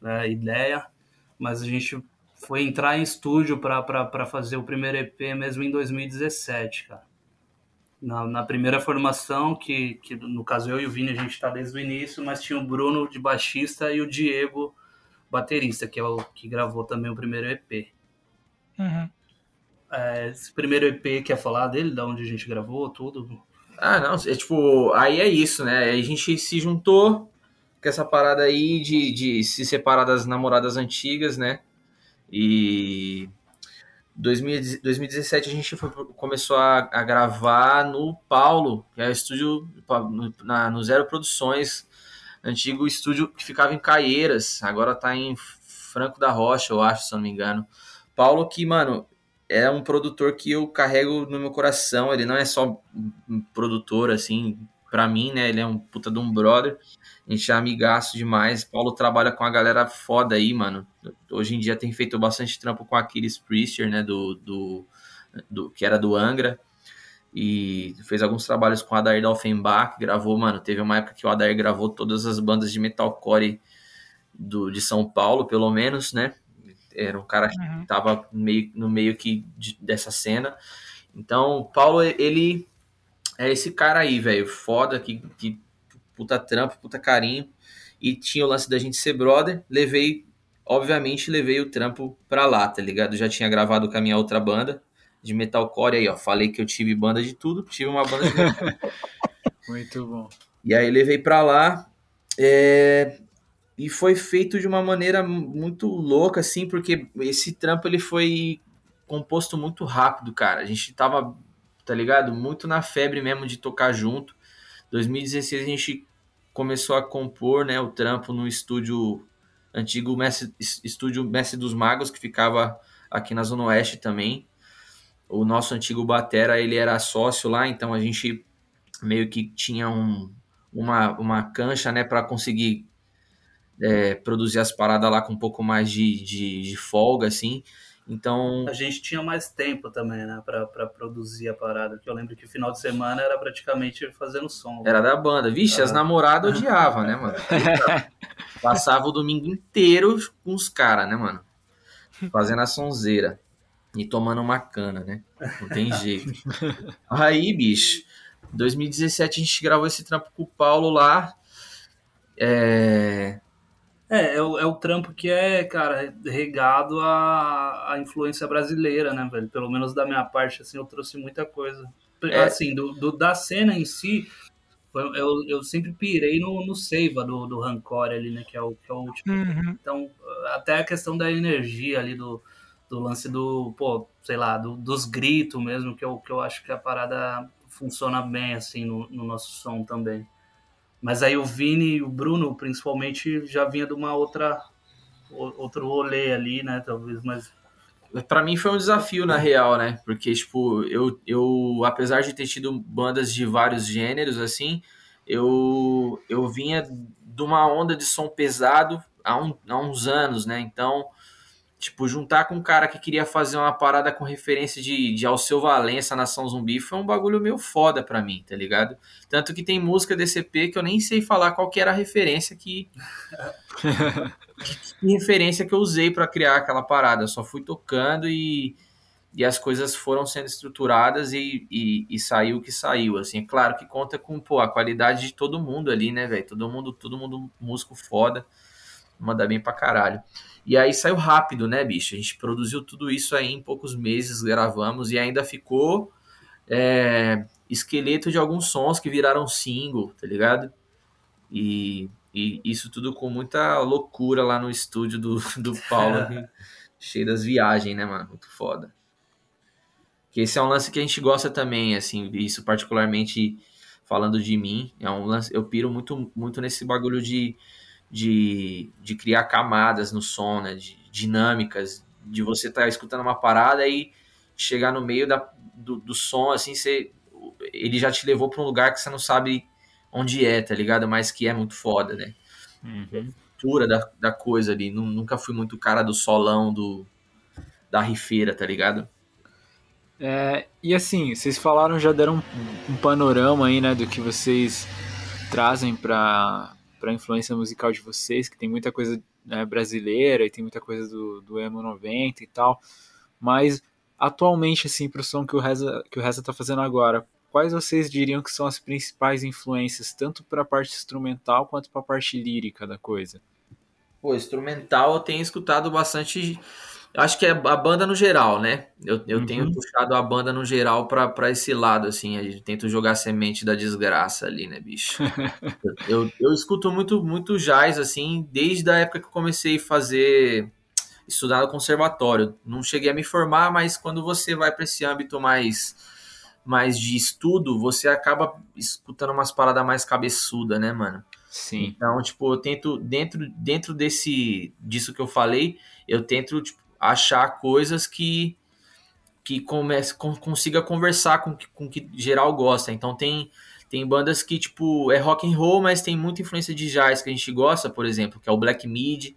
né, ideias. mas a gente foi entrar em estúdio para fazer o primeiro EP mesmo em 2017, cara. Na, na, primeira formação, que, que no caso eu e o Vini a gente está desde o início, mas tinha o Bruno de baixista e o Diego baterista, que é o que gravou também o primeiro EP. Uhum. É, esse primeiro EP quer falar dele, da onde a gente gravou, tudo? Ah, não, é tipo, aí é isso, né? A gente se juntou com essa parada aí de, de se separar das namoradas antigas, né? E 2017 a gente foi, começou a, a, gravar no Paulo, que é o estúdio no, na, no Zero Produções, antigo estúdio que ficava em Caieiras, agora tá em Franco da Rocha, eu acho, se não me engano. Paulo que, mano, é um produtor que eu carrego no meu coração, ele não é só um produtor, assim, para mim, né, ele é um puta de um brother, a gente é amigaço demais. Paulo trabalha com a galera foda aí, mano. Hoje em dia tem feito bastante trampo com Aquiles Priester, né? Do, do, do, que era do Angra. E fez alguns trabalhos com o Adair Dolphenbach. Gravou, mano. Teve uma época que o Adair gravou todas as bandas de metalcore do, de São Paulo, pelo menos, né? Era um cara que uhum. tava meio, no meio que de, dessa cena. Então, o Paulo, ele é esse cara aí, velho, foda, que, que puta trampo, puta carinho. E tinha o lance da gente ser brother. Levei, obviamente, levei o trampo pra lá, tá ligado? Já tinha gravado com a minha outra banda de metalcore aí, ó. Falei que eu tive banda de tudo, tive uma banda de Muito bom. E aí levei pra lá. É... E foi feito de uma maneira muito louca, assim, porque esse trampo ele foi composto muito rápido, cara. A gente tava, tá ligado? Muito na febre mesmo de tocar junto. 2016 a gente começou a compor né, o trampo no estúdio antigo Mestre, estúdio Mestre dos Magos, que ficava aqui na Zona Oeste também. O nosso antigo Batera, ele era sócio lá, então a gente meio que tinha um, uma, uma cancha né, para conseguir é, produzir as paradas lá com um pouco mais de, de, de folga, assim. Então. A gente tinha mais tempo também, né, pra, pra produzir a parada. Que eu lembro que final de semana era praticamente fazendo som. Era da banda. Vixe, ah. as namoradas odiavam, né, mano? Passava o domingo inteiro com os caras, né, mano? Fazendo a sonzeira. E tomando uma cana, né? Não tem jeito. Aí, bicho, 2017 a gente gravou esse trampo com o Paulo lá. É... É, é o, é o trampo que é, cara, regado à, à influência brasileira, né, velho? Pelo menos da minha parte, assim, eu trouxe muita coisa. É. Assim, do, do, da cena em si, eu, eu sempre pirei no, no Seiva do, do Rancor ali, né? Que é o, que é o último. Uhum. Então, até a questão da energia ali, do, do lance do, pô, sei lá, do, dos gritos mesmo, que eu, que eu acho que a parada funciona bem, assim, no, no nosso som também. Mas aí o Vini e o Bruno, principalmente, já vinha de uma outra outro rolê ali, né? Talvez, mas para mim foi um desafio na real, né? Porque tipo, eu eu apesar de ter tido bandas de vários gêneros assim, eu eu vinha de uma onda de som pesado há, um, há uns anos, né? Então, Tipo, juntar com um cara que queria fazer uma parada com referência de, de Alceu Valença, Nação Zumbi, foi um bagulho meio foda pra mim, tá ligado? Tanto que tem música desse EP que eu nem sei falar qual que era a referência que... que, que referência que eu usei para criar aquela parada. Eu só fui tocando e, e as coisas foram sendo estruturadas e, e, e saiu o que saiu, assim. É claro que conta com, pô, a qualidade de todo mundo ali, né, velho? Todo mundo, todo mundo músico foda, manda bem pra caralho. E aí saiu rápido, né, bicho? A gente produziu tudo isso aí em poucos meses, gravamos e ainda ficou é, esqueleto de alguns sons que viraram single, tá ligado? E, e isso tudo com muita loucura lá no estúdio do, do Paulo, cheio das viagens, né, mano? Muito foda. Que esse é um lance que a gente gosta também, assim, isso particularmente falando de mim, é um lance, eu piro muito, muito nesse bagulho de de, de criar camadas no som, né? De dinâmicas, de você estar tá escutando uma parada e chegar no meio da, do, do som, assim, você, ele já te levou para um lugar que você não sabe onde é, tá ligado? Mas que é muito foda, né? Uhum. Pura da, da coisa ali. Nunca fui muito cara do solão, do da rifeira, tá ligado? É, e assim, vocês falaram, já deram um, um panorama aí, né, do que vocês trazem para para a influência musical de vocês, que tem muita coisa né, brasileira e tem muita coisa do, do emo 90 e tal. Mas atualmente, assim, pro som que o Reza, que o Reza tá fazendo agora, quais vocês diriam que são as principais influências, tanto para a parte instrumental quanto para a parte lírica da coisa? Pô, instrumental eu tenho escutado bastante. Acho que é a banda no geral, né? Eu, eu uhum. tenho puxado a banda no geral para esse lado, assim. A gente tenta jogar semente da desgraça ali, né, bicho? eu, eu escuto muito, muito jazz, assim, desde a época que eu comecei a fazer. estudar no conservatório. Não cheguei a me formar, mas quando você vai para esse âmbito mais mais de estudo, você acaba escutando umas paradas mais cabeçuda, né, mano? Sim. Então, tipo, eu tento, dentro, dentro desse, disso que eu falei, eu tento tipo, achar coisas que que comece, consiga conversar com com que geral gosta. Então tem tem bandas que tipo é rock and roll, mas tem muita influência de jazz que a gente gosta, por exemplo, que é o Black Mid.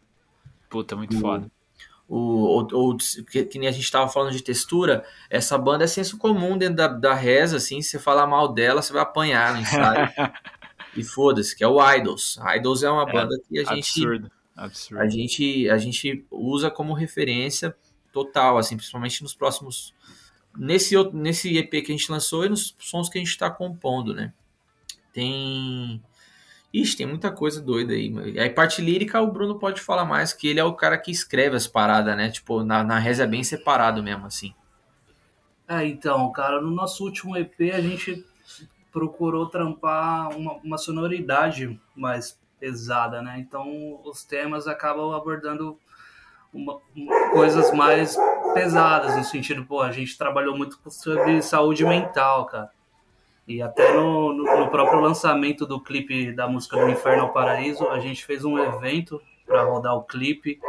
Puta, muito o, foda o, ou, ou que, que, nem a gente estava falando de textura, essa banda é senso comum dentro da, da reza, assim, se você falar mal dela, você vai apanhar no ensaio. e foda-se, que é o Idols. Idols é uma é, banda que a gente, absurdo, absurdo. a gente a gente usa como referência total, assim, principalmente nos próximos nesse nesse EP que a gente lançou e nos sons que a gente está compondo, né? Tem Ixi, tem muita coisa doida aí. Aí, parte lírica, o Bruno pode falar mais, que ele é o cara que escreve as paradas, né? Tipo, na, na reza é bem separado mesmo, assim. É, então, cara, no nosso último EP a gente procurou trampar uma, uma sonoridade mais pesada, né? Então, os temas acabam abordando uma, uma, coisas mais pesadas, no sentido, pô, a gente trabalhou muito sobre saúde mental, cara. E até no, no, no, próprio lançamento do clipe da música do Inferno ao Paraíso, a gente fez um evento para rodar o clipe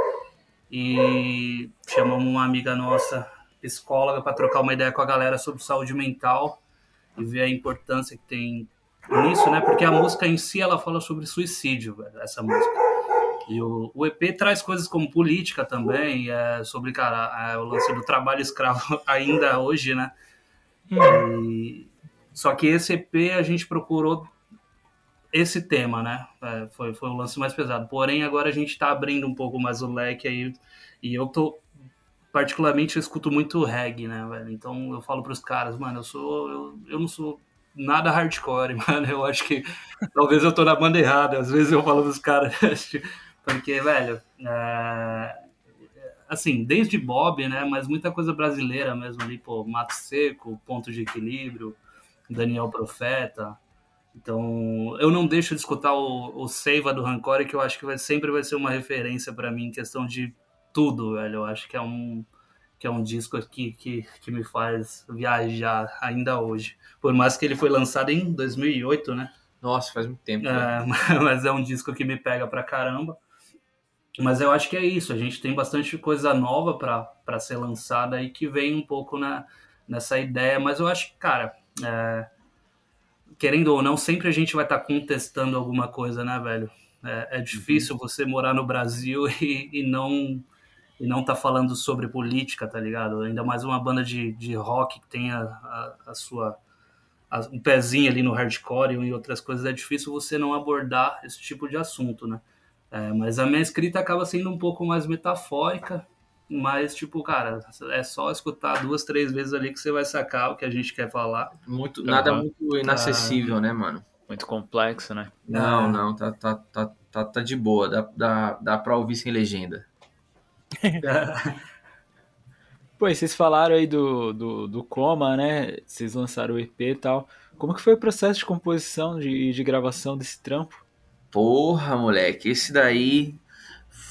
e chamamos uma amiga nossa, psicóloga, para trocar uma ideia com a galera sobre saúde mental e ver a importância que tem nisso, né? Porque a música em si ela fala sobre suicídio, essa música. E o, o EP traz coisas como política também, é, sobre cara, é, o lance do trabalho escravo ainda hoje, né? E, só que esse EP a gente procurou esse tema, né? É, foi, foi o lance mais pesado. Porém, agora a gente está abrindo um pouco mais o leque aí. E eu tô. Particularmente, eu escuto muito reggae, né, velho? Então eu falo pros caras, mano, eu sou. Eu, eu não sou nada hardcore, mano. Eu acho que talvez eu tô na banda errada. Às vezes eu falo pros caras. Porque, velho. É, assim, desde Bob, né? Mas muita coisa brasileira mesmo ali, pô, Mato Seco, Ponto de Equilíbrio. Daniel Profeta. Então, eu não deixo de escutar o, o Seiva do Rancor, que eu acho que vai, sempre vai ser uma referência para mim em questão de tudo, velho. Eu acho que é um, que é um disco aqui que, que me faz viajar ainda hoje. Por mais que ele foi lançado em 2008, né? Nossa, faz muito tempo. É, mas é um disco que me pega pra caramba. Mas eu acho que é isso. A gente tem bastante coisa nova para ser lançada aí que vem um pouco na, nessa ideia. Mas eu acho que, cara, é, querendo ou não, sempre a gente vai estar tá contestando alguma coisa, né, velho? É, é difícil uhum. você morar no Brasil e, e não e não tá falando sobre política, tá ligado? Ainda mais uma banda de, de rock que tem a, a, a sua a, um pezinho ali no hardcore e outras coisas, é difícil você não abordar esse tipo de assunto, né? É, mas a minha escrita acaba sendo um pouco mais metafórica, mas, tipo, cara, é só escutar duas, três vezes ali que você vai sacar o que a gente quer falar. Muito, nada uhum. muito inacessível, né, mano? Muito complexo, né? Não, não, tá, tá, tá, tá, tá de boa. Dá, dá, dá pra ouvir sem legenda. Pô, vocês falaram aí do, do, do Coma, né? Vocês lançaram o EP e tal. Como que foi o processo de composição, de, de gravação desse trampo? Porra, moleque, esse daí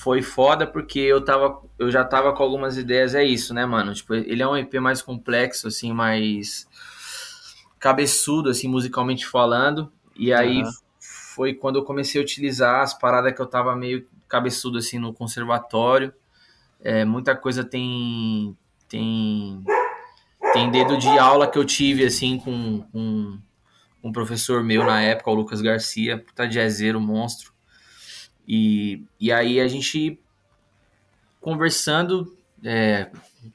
foi foda porque eu tava eu já tava com algumas ideias é isso né mano tipo ele é um EP mais complexo assim mais cabeçudo assim musicalmente falando e aí uhum. foi quando eu comecei a utilizar as paradas que eu tava meio cabeçudo assim no conservatório é, muita coisa tem tem tem dedo de aula que eu tive assim com, com um professor meu na época o Lucas Garcia puta jazzeiro monstro e, e aí a gente conversando é,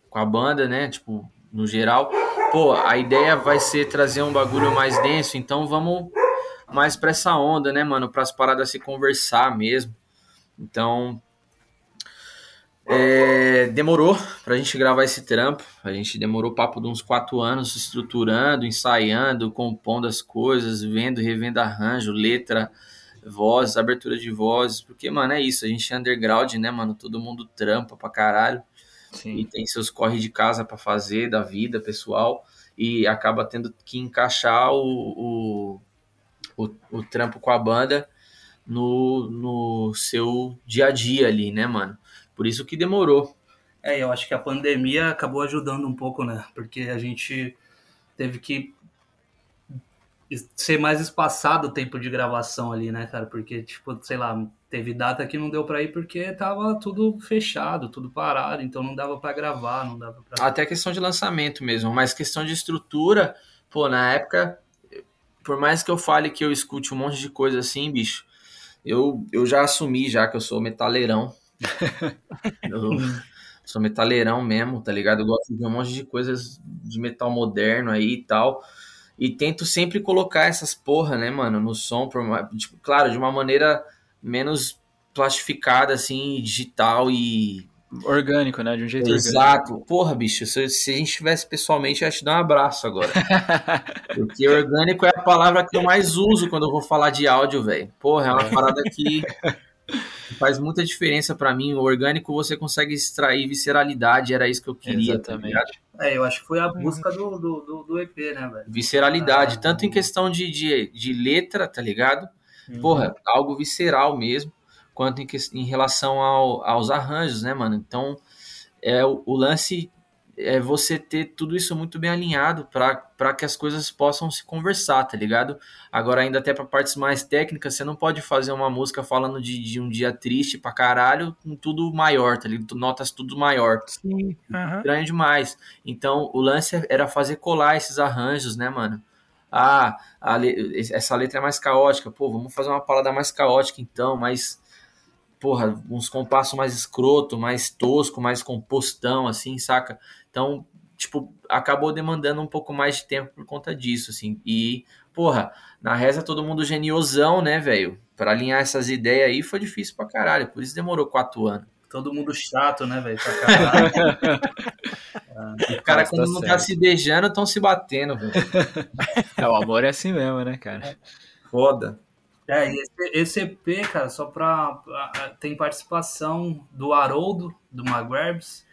com a banda, né? Tipo, no geral, pô, a ideia vai ser trazer um bagulho mais denso, então vamos mais pra essa onda, né, mano? Para as paradas se conversar mesmo. Então, É, demorou pra gente gravar esse trampo. A gente demorou papo de uns quatro anos estruturando, ensaiando, compondo as coisas, vendo, revendo arranjo, letra, voz, abertura de vozes. Porque, mano, é isso. A gente é underground, né, mano? Todo mundo trampa pra caralho. Sim. E tem seus corre de casa pra fazer, da vida pessoal. E acaba tendo que encaixar o, o, o, o trampo com a banda no, no seu dia a dia ali, né, mano? Por isso que demorou. É, eu acho que a pandemia acabou ajudando um pouco, né? Porque a gente teve que ser mais espaçado o tempo de gravação ali, né, cara? Porque, tipo, sei lá, teve data que não deu pra ir porque tava tudo fechado, tudo parado, então não dava pra gravar, não dava pra. Até questão de lançamento mesmo, mas questão de estrutura, pô, na época, por mais que eu fale que eu escute um monte de coisa assim, bicho, eu, eu já assumi já que eu sou metaleirão. eu sou metaleirão mesmo, tá ligado? Eu gosto de um monte de coisas de metal moderno aí e tal. E tento sempre colocar essas porra, né, mano, no som, por uma- tipo, claro, de uma maneira menos plastificada, assim, digital e Orgânico, né? De um jeito orgânico. Exato. Porra, bicho, se, se a gente estivesse pessoalmente, eu ia te dar um abraço agora. Porque orgânico é a palavra que eu mais uso quando eu vou falar de áudio, velho. Porra, é uma parada que faz muita diferença pra mim. O orgânico você consegue extrair visceralidade, era isso que eu queria. tá Exatamente. ligado? É, eu acho que foi a busca do, do, do, do EP, né, velho? Visceralidade, Ah. tanto em questão de, de, de letra, tá ligado? Porra, algo visceral mesmo, quanto em, ques- em relação ao- aos arranjos, né, mano? Então, é, o, o lance é você ter tudo isso muito bem alinhado para que as coisas possam se conversar, tá ligado? Agora, ainda até para partes mais técnicas, você não pode fazer uma música falando de, de um dia triste pra caralho com tudo maior, tá ligado? Notas tudo maior Sim. Aham. estranho demais. Então, o lance era fazer colar esses arranjos, né, mano? Ah, le- essa letra é mais caótica. Pô, vamos fazer uma parada mais caótica então, mais. Porra, uns compassos mais escroto, mais tosco, mais compostão, assim, saca? Então, tipo, acabou demandando um pouco mais de tempo por conta disso, assim. E, porra, na reza todo mundo geniosão, né, velho? Pra alinhar essas ideias aí foi difícil pra caralho. Por isso demorou quatro anos. Todo mundo chato, né, velho? Pra caralho. O cara, tá quando não tá se beijando, estão se batendo, velho. É, o amor é assim mesmo, né, cara? Foda. É, e esse, esse EP, cara, só pra, pra- Tem participação do Haroldo, do Magrebs,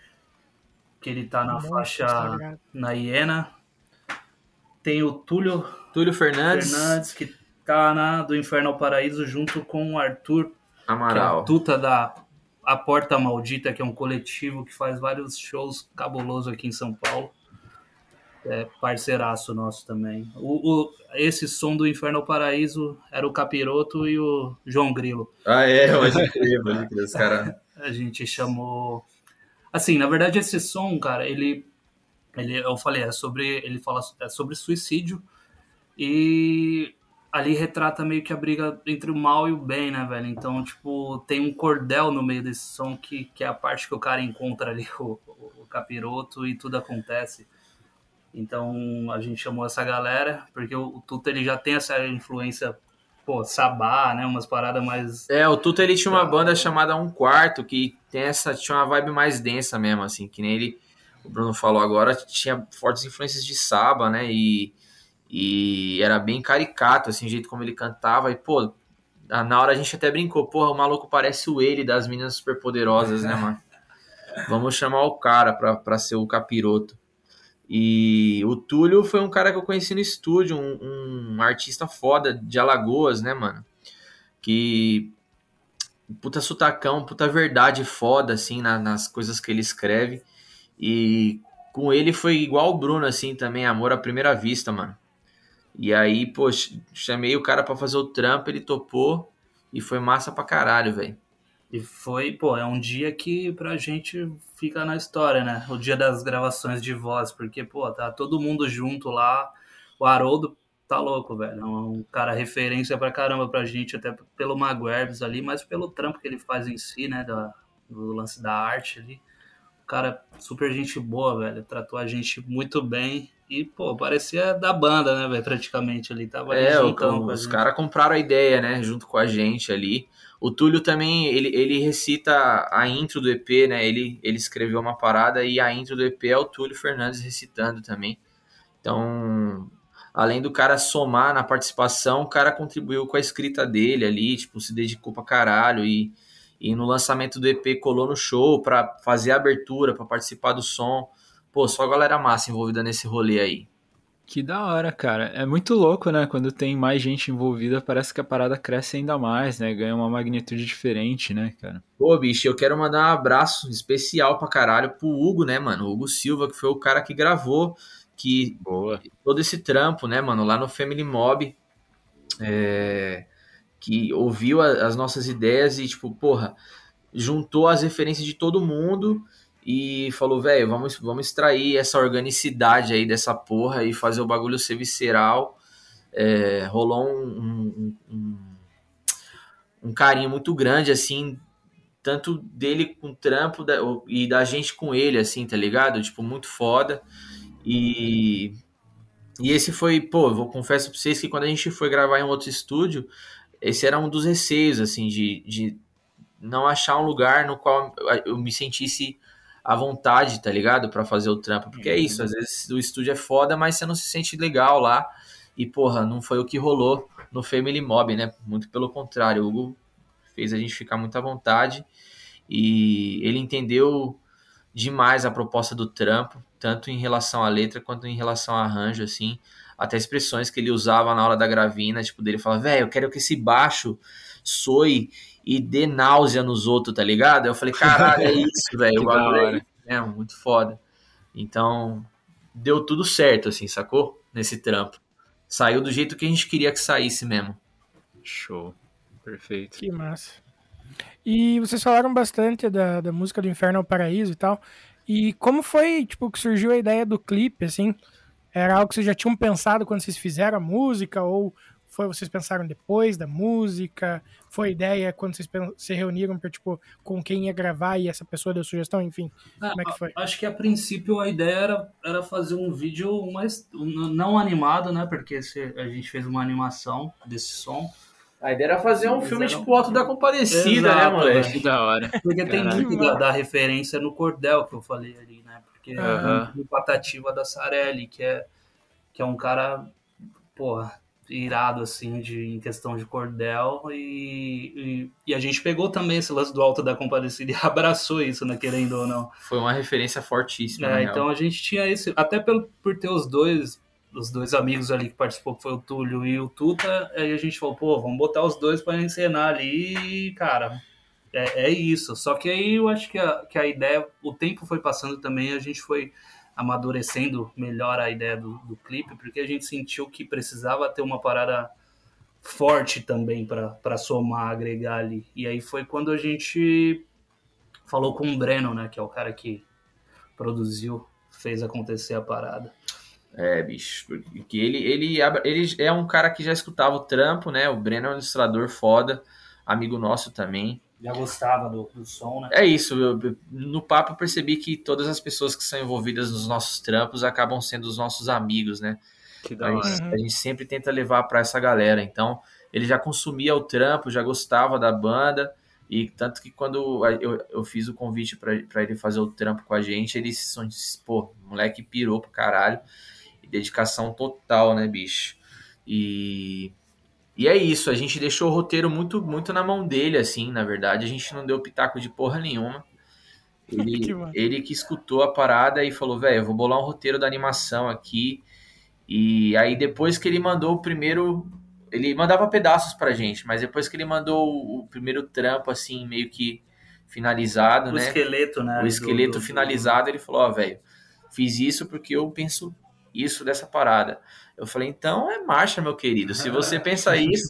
que ele tá na Nossa, faixa tá na Hiena. Tem o Túlio Túlio Fernandes, Fernandes, que tá na do Inferno ao Paraíso, junto com o Arthur, que é Amaral. tuta da A Porta Maldita, que é um coletivo que faz vários shows cabulosos aqui em São Paulo. É parceiraço nosso também. O, o- esse som do Inferno ao Paraíso era o Capiroto e o João Grilo. Ah, é, pode crer. Os caras. A gente chamou. Assim, na verdade, esse som, cara, ele. ele eu falei, é sobre. Ele fala é sobre suicídio. E ali retrata meio que a briga entre o mal e o bem, né, velho? Então, tipo, tem um cordel no meio desse som que, que é a parte que o cara encontra ali o, o, capiroto e tudo acontece. Então a gente chamou essa galera, porque o, o ele já tem essa influência, pô, sabá, né? Umas paradas mais. É, o Tuta ele tinha uma banda chamada Um Quarto, que tem essa, tinha uma vibe mais densa mesmo, assim, que nem ele, o Bruno falou agora, tinha fortes influências de Saba, né? E, e era bem caricato, assim, o jeito como ele cantava. E, pô, na hora a gente até brincou, porra, o maluco parece o ele das meninas superpoderosas, né, mano? Vamos chamar o cara pra, pra ser o capiroto. E o Túlio foi um cara que eu conheci no estúdio, um, um artista foda de Alagoas, né, mano? Que puta sutacão, puta verdade foda, assim, na- nas coisas que ele escreve. E com ele foi igual o Bruno, assim, também, amor à primeira vista, mano. E aí, pô, ch- chamei o cara pra fazer o trampo, ele topou e foi massa pra caralho, velho. E foi, pô, é um dia que pra gente fica na história, né? O dia das gravações de voz, porque, pô, tá todo mundo junto lá. O Haroldo tá louco, velho. É um cara referência pra caramba pra gente, até pelo Maguerbs ali, mas pelo trampo que ele faz em si, né? Da, do lance da arte ali. O cara, super gente boa, velho. Tratou a gente muito bem. E, pô, parecia da banda, né, velho? Praticamente ali. Tava ali É, o- juntão com a os caras compraram a ideia, né, junto com a gente ali. O Túlio também, ele, ele recita a intro do EP, né? Ele, ele escreveu uma parada e a intro do EP é o Túlio Fernandes recitando também. Então, além do cara somar na participação, o cara contribuiu com a escrita dele ali, tipo, se dedicou pra caralho e, e no lançamento do EP colou no show pra fazer a abertura, pra participar do som. Pô, só a galera massa envolvida nesse rolê aí. Que da hora, cara. É muito louco, né? Quando tem mais gente envolvida, parece que a parada cresce ainda mais, né? Ganha uma magnitude diferente, né, cara? Pô, bicho, eu quero mandar um abraço especial pra caralho pro Hugo, né, mano? O Hugo Silva, que foi o cara que gravou que Boa. todo esse trampo, né, mano, lá no Family Mob, é, que ouviu a- as nossas ideias e, tipo, porra, juntou as referências de todo mundo e falou, velho, vamos, vamos extrair essa organicidade aí dessa porra e fazer o bagulho ser visceral. É, rolou um, um, um, um carinho muito grande, assim, tanto dele com o trampo da- e da gente com ele, assim, tá ligado? Tipo, muito foda. E, e esse foi, pô, eu confesso pra vocês que quando a gente foi gravar em outro estúdio, esse era um dos receios, assim, de, de não achar um lugar no qual eu me sentisse à vontade, tá ligado? Pra fazer o trampo. Porque é isso, às vezes o estúdio é foda, mas você não se sente legal lá. E, porra, não foi o que rolou no Family Mob, né? Muito pelo contrário, o Hugo fez a gente ficar muito à vontade e ele entendeu demais a proposta do trampo, tanto em relação à letra quanto em relação ao arranjo, assim. Até expressões que ele usava na hora da gravina, tipo, dele falar, velho, eu quero que esse baixo soe e dê náusea nos outros, tá ligado? Eu falei, caralho, é isso, velho, o bagulho é hora. isso mesmo, muito foda. Então, deu tudo certo, assim, sacou? Nesse trampo. Saiu do jeito que a gente queria que saísse mesmo. Show. Perfeito. Que massa. E vocês falaram bastante da, da música do Inferno ao Paraíso e tal. E como foi, tipo, que surgiu a ideia do clipe, assim? Era algo que vocês já tinham pensado quando vocês fizeram a música? Ou foi vocês pensaram depois da música? Foi ideia quando vocês se reuniram para, tipo, com quem ia gravar e essa pessoa deu sugestão? Enfim, Ah, como é que foi? Acho que a princípio a ideia era, era fazer um vídeo mais não animado, né? Porque se- a gente fez uma animação desse som. A ideia era fazer um Eles filme tipo Alto da Compadecida, né, Exato, moleque? Que da hora. Porque tem Caralho. muito da, da referência no cordel que eu falei ali, né? Porque Aham. o Patativa da Sarelli, que é, que é um cara, porra, irado, assim, de, em questão de cordel. E, e, e a gente pegou também esse lance do Alto da Compadecida e abraçou isso, né? Querendo ou não. Foi uma referência fortíssima, É, real. então a gente tinha esse. Até pelo, por ter os dois. Os dois amigos ali que participou, que foi o Túlio e o Tuta, aí a gente falou, pô, vamos botar os dois pra encenar ali cara, é, é isso. Só que aí eu acho que a, que a ideia, o tempo foi passando também, a gente foi amadurecendo melhor a ideia do, do clipe, porque a gente sentiu que precisava ter uma parada forte também para somar, agregar ali. E aí foi quando a gente falou com o Breno, né, que é o cara que produziu, fez acontecer a parada. É, bicho. Porque ele, ele, ele é um cara que já escutava o trampo, né? O Breno é um ilustrador foda, amigo nosso também. Já gostava do, do som, né? É isso, eu- no papo eu percebi que todas as pessoas que são envolvidas nos nossos trampos acabam sendo os nossos amigos, né? Que da A hora. gente, a gente sempre tenta levar pra essa galera. Então, ele já consumia o trampo, já gostava da banda. E tanto que quando a- eu, eu fiz o convite pra pra ele fazer o trampo com a gente, ele se disse, pô, moleque pirou pro caralho. E dedicação total, né, bicho? E, e é isso, a gente deixou o roteiro muito, muito na mão dele, assim, na verdade. A gente não deu pitaco de porra nenhuma. Ele, Que ele que escutou a parada e falou, velho, eu vou bolar um roteiro da animação aqui. E aí depois que ele mandou o primeiro. Ele mandava pedaços pra gente, mas depois que ele mandou o, o primeiro trampo, assim, meio que finalizado, O né? esqueleto, né? o esqueleto do- do- finalizado, ele falou, ó, velho, fiz isso porque eu penso isso dessa parada. Eu falei, então é marcha, meu querido. Se você pensa isso,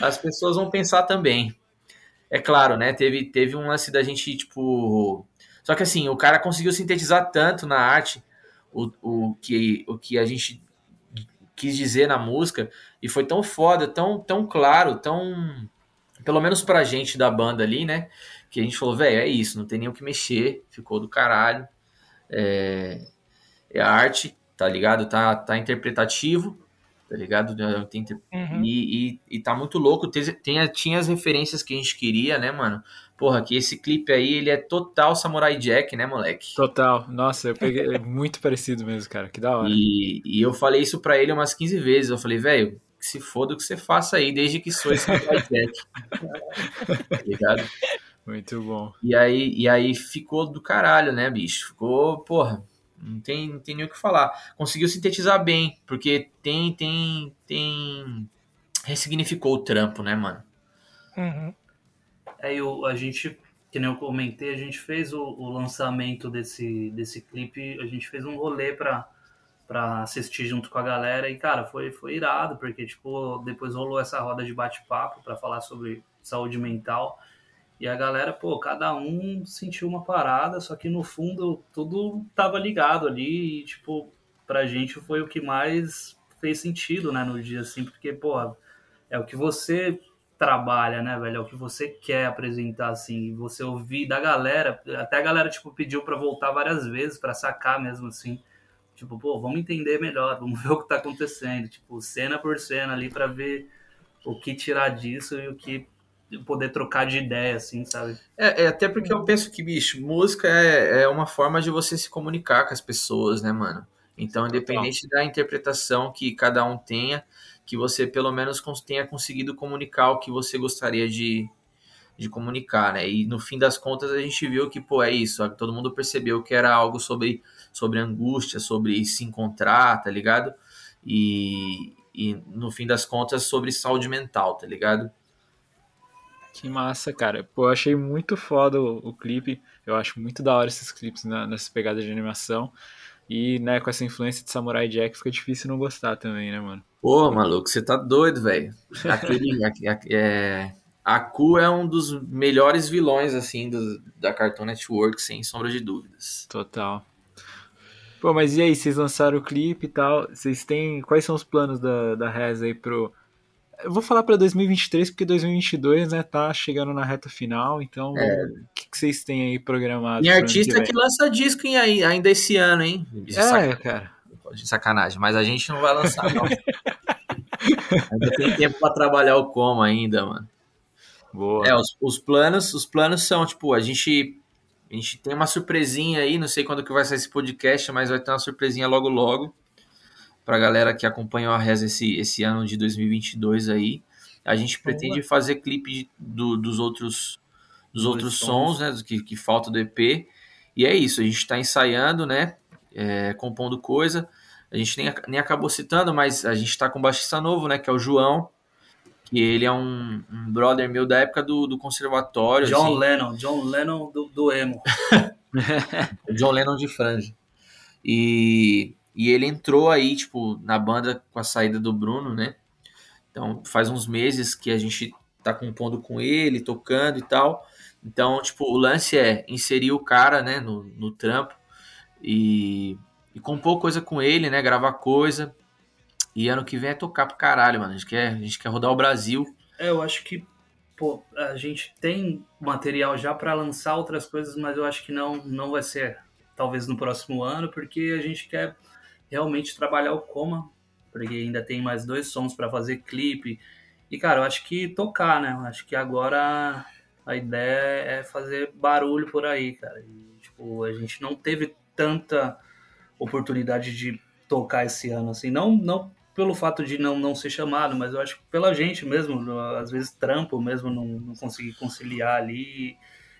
as pessoas vão pensar também. É claro, né? Teve, teve um lance da gente, tipo. Só que assim, o cara conseguiu sintetizar tanto na arte o, o, que, o que a gente quis dizer na música e foi tão foda, tão, tão claro, tão. Pelo menos pra gente da banda ali, né? Que a gente falou, velho, é isso, não tem nem o que mexer, ficou do caralho. É, é arte. Tá ligado? Tá, tá interpretativo, tá ligado? Tem, Uhum. e, e, e tá muito louco. Tem, tem, tinha as referências que a gente queria, né, mano? Porra, que esse clipe aí, ele é total Samurai Jack, né, moleque? Total. Nossa, eu peguei. É muito parecido mesmo, cara. Que da hora. E, e eu falei isso pra ele umas 15 vezes. Eu falei, velho, que se foda o que você faça aí, desde que sou esse Samurai Jack. tá ligado? Muito bom. E aí, e aí ficou do caralho, né, bicho? Ficou, porra, não tem, não tem nem o que falar. Conseguiu sintetizar bem, porque tem, tem, tem. Ressignificou o trampo, né, mano? Uhum. Aí o, a gente, que nem eu comentei, a gente fez o, o lançamento desse, desse clipe, a gente fez um rolê pra, pra assistir junto com a galera e, cara, foi, foi irado, porque, tipo, depois rolou essa roda de bate-papo pra falar sobre saúde mental. E a galera, pô, cada um sentiu uma parada, só que no fundo tudo tava ligado ali e, tipo, pra gente foi o que mais fez sentido, né, no dia, assim, porque, pô, é o que você trabalha, né, velho? É o que você quer apresentar, assim, você ouvir da galera, até a galera, tipo, pediu pra voltar várias vezes, pra sacar mesmo, assim, tipo, pô, vamos entender melhor, vamos ver o que tá acontecendo, tipo, cena por cena ali pra ver o que tirar disso e o que poder trocar de ideia, assim, sabe? É, é até porque eu penso que, bicho, música é, é uma forma de você se comunicar com as pessoas, né, mano? Então, independente da interpretação que cada um tenha, que você pelo menos tenha conseguido comunicar o que você gostaria de, de comunicar, né? E no fim das contas a gente viu que, pô, é isso, todo mundo percebeu que era algo sobre, sobre angústia, sobre se encontrar, tá ligado? E, e no fim das contas sobre saúde mental, tá ligado? Que massa, cara. Pô, eu achei muito foda o, o clipe. Eu acho muito da hora esses clipes na, nessa pegada de animação. E, né, com essa influência de Samurai Jack, fica difícil não gostar também, né, mano? Pô, maluco, você tá doido, velho. Aquele. a- a- é, Aku é um dos melhores vilões, assim, do- da Cartoon Network, sem sombra de dúvidas. Total. Pô, mas e aí, vocês lançaram o clipe e tal? Vocês têm. Quais são os planos da, da Reza aí pro. Eu vou falar pra 2023, porque 2022, né, tá chegando na reta final, então É. o que, que vocês têm aí programado? Tem artista vem? que lança disco em, ainda esse ano, hein? De É, saca- cara. de sacanagem, mas a gente não vai lançar, não. ainda tem tempo pra trabalhar o como ainda, mano. Boa. É, os, os planos, os planos são, tipo, a gente a gente tem uma surpresinha aí, não sei quando que vai sair esse podcast, mas vai ter uma surpresinha logo logo pra galera que acompanhou a Reza esse, esse ano de 2022 aí. A gente pretende fazer clipe do- dos outros dos outros sons, né, dos que, que falta do EP. E é isso, a gente tá ensaiando, né, é, compondo coisa. A gente nem, nem acabou citando, mas a gente tá com um baixista novo, né, que é o João, que ele é um, um brother meu da época do, do conservatório. John assim. Lennon, John Lennon do, do emo. John Lennon de franja. E, e ele entrou aí, tipo, na banda com a saída do Bruno, né? Então, faz uns meses que a gente tá compondo com ele, tocando e tal. Então, tipo, o lance é inserir o cara, né, no, no trampo e, e compor coisa com ele, né, gravar coisa. E ano que vem é tocar pro caralho, mano. A gente quer, a gente quer rodar o Brasil. É, eu acho que pô, a gente tem material já para lançar outras coisas, mas eu acho que não, não vai ser talvez no próximo ano, porque a gente quer realmente trabalhar o coma, porque ainda tem mais dois sons para fazer clipe. E cara, eu acho que tocar, né? Eu acho que agora a ideia é fazer barulho por aí, cara. E, tipo, a gente não teve tanta oportunidade de tocar esse ano, assim, não, não pelo fato de não, não ser chamado, mas eu acho que pela gente mesmo, às vezes trampo mesmo, não, não conseguir conciliar ali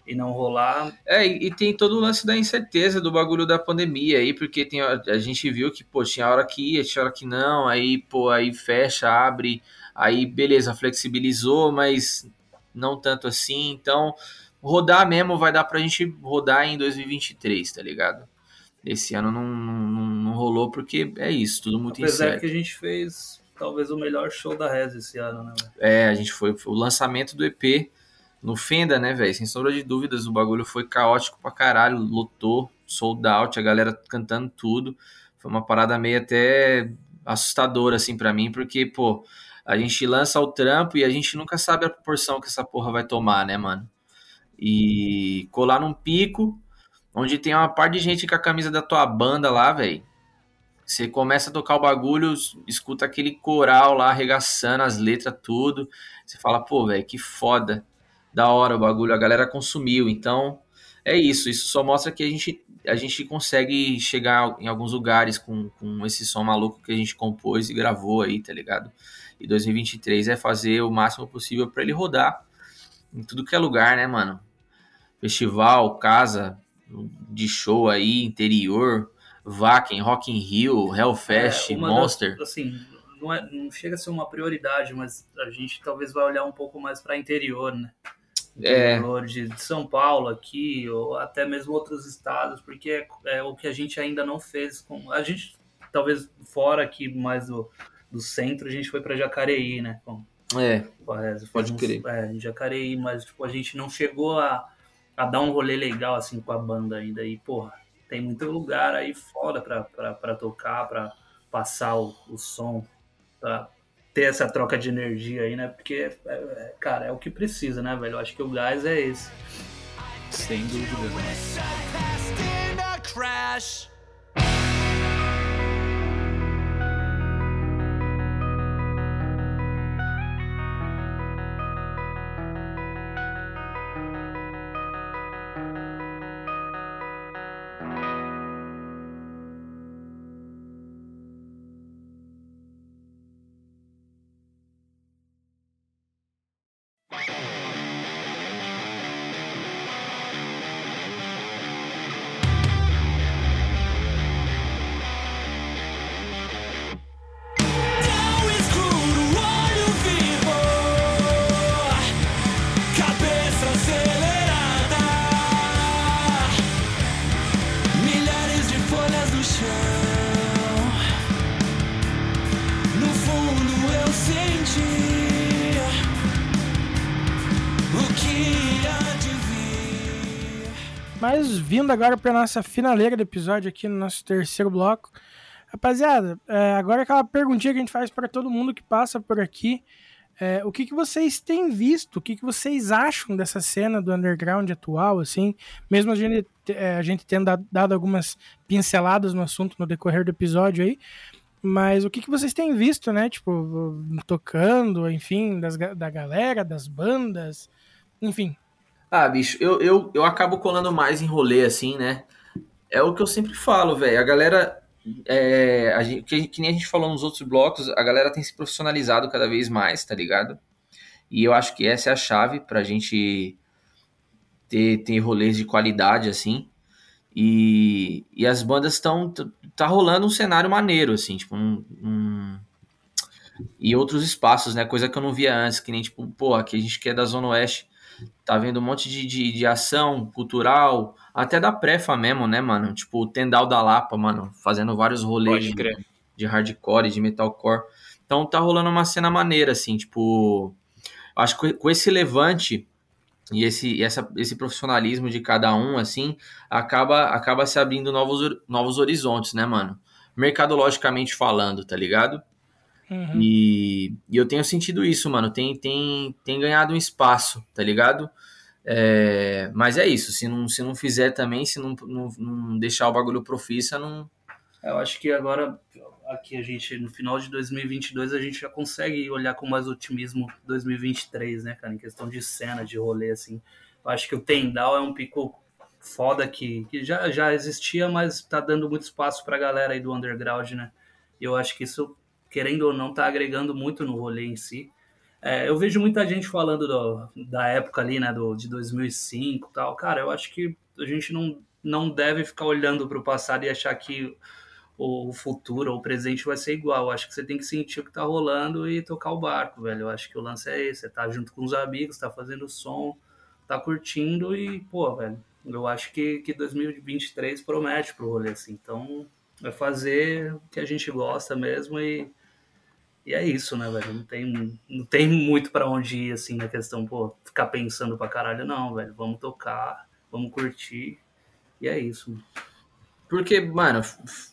e não rolar. É, e, tem todo o lance da incerteza do bagulho da pandemia aí, porque tem, a, gente viu que, pô, tinha hora que ia, tinha hora que não, aí, pô, aí fecha, abre, aí beleza, flexibilizou, mas não tanto assim, então rodar mesmo vai dar pra gente rodar em 2023, tá ligado? Esse ano não, não, não rolou porque é isso, tudo muito Apesar incerto. que a gente fez talvez o melhor show da Reza esse ano, né? É, a gente foi, foi o lançamento do EP no Fenda, né, velho? Sem sombra de dúvidas, o bagulho foi caótico pra caralho, lotou, sold out, a galera cantando tudo. Foi uma parada meio até assustadora, assim, pra mim, porque, pô, a gente lança o trampo e a gente nunca sabe a proporção que essa porra vai tomar, né, mano? E colar num pico, onde tem uma par de gente com a camisa da tua banda lá, velho. Você começa a tocar o bagulho, escuta aquele coral lá arregaçando as letras, tudo. Você fala, pô, velho, que foda. Da hora o bagulho, a galera consumiu. Então, é isso. Isso só mostra que a gente, a gente consegue chegar em alguns lugares com, com esse som maluco que a gente compôs e gravou aí, tá ligado? E 2023 é fazer o máximo possível para ele rodar em tudo que é lugar, né, mano? Festival, casa de show aí, interior, Wacken, Rock in Rio, Hellfest, É, Monster. das- assim, não, é, não chega a ser uma prioridade, mas a gente talvez vai olhar um pouco mais para interior, né? É. Interior de de São Paulo aqui, ou até mesmo outros estados, porque é, é o que a gente ainda não fez. Com, a gente, talvez fora aqui mais do, do centro, a gente foi para Jacareí, né? Com, É, Pode crer. É, Jacareí, mas tipo, a gente não chegou a, a dar um rolê legal assim com a banda ainda. E, porra, tem muito lugar aí fora pra tocar, pra passar o, o som, pra ter essa troca de energia aí, né? Porque, é- é- cara, é o que precisa, né, velho? Eu acho que o gás é esse. Sem dúvida, mano. Mas vindo agora para nossa finaleira do episódio aqui no nosso terceiro bloco. Rapaziada, é, agora aquela perguntinha que a gente faz para todo mundo que passa por aqui. É, o que, que vocês têm visto? O que, que vocês acham dessa cena do underground atual, assim? Mesmo a gente, é, a gente tendo dado, algumas pinceladas no assunto no decorrer do episódio aí. Mas o que, que vocês têm visto, né? Tipo, tocando, enfim, das, da galera, das bandas, enfim. Ah, bicho, eu, eu, eu acabo colando mais em rolê, assim, né? É o que eu sempre falo, velho. A galera. É, a gente, que, que nem a gente falou nos outros blocos, a galera tem se profissionalizado cada vez mais, tá ligado? E eu acho que essa é a chave pra gente ter, ter rolês de qualidade, assim. E, e as bandas estão. Tá rolando um cenário maneiro, assim, tipo, um, um- E outros espaços, né? Coisa que eu não via antes, que nem, tipo, pô, aqui a gente que é da Zona Oeste tá vendo um monte de, de, de ação cultural, até da Prefa mesmo, né, mano? Tipo, o Tendal da Lapa, mano, fazendo vários rolês de, de hardcore, de metalcore. Então tá rolando uma cena maneira, assim, tipo. Acho que com esse levante e esse, e essa, esse profissionalismo de cada um, assim, acaba, acaba se abrindo novos, novos horizontes, né, mano? Mercadologicamente falando, tá ligado? Uhum. E, e eu tenho sentido isso, mano. Tem, tem, tem ganhado um espaço, tá ligado? É, mas é isso. Se não, se não fizer também, se não, não, não deixar o bagulho profissa, não. Eu acho que agora, aqui a gente, no final de 2022, a gente já consegue olhar com mais otimismo 2023, né, cara, em questão de cena, de rolê, assim. Eu acho que o Tendal é um pico foda que, que já, já existia, mas tá dando muito espaço pra galera aí do underground, né? E eu acho que isso, querendo ou não, tá agregando muito no rolê em si. É, eu vejo muita gente falando do- da época ali, né, do, de 2005 e tal. Cara, eu acho que a gente não, não deve ficar olhando pro passado e achar que o futuro ou o presente vai ser igual. Eu acho que você tem que sentir o que tá rolando e tocar o barco, velho. Eu acho que o lance é esse. Você tá junto com os amigos, tá fazendo som, tá curtindo e, pô, velho, eu acho que, que 2023 promete pro rolê, assim. Então, é fazer o que a gente gosta mesmo e, e é isso, né, velho? Não tem, não tem muito pra onde ir, assim, na questão, pô, ficar pensando pra caralho, não, velho. Vamos tocar, vamos curtir e é isso. Porque, mano,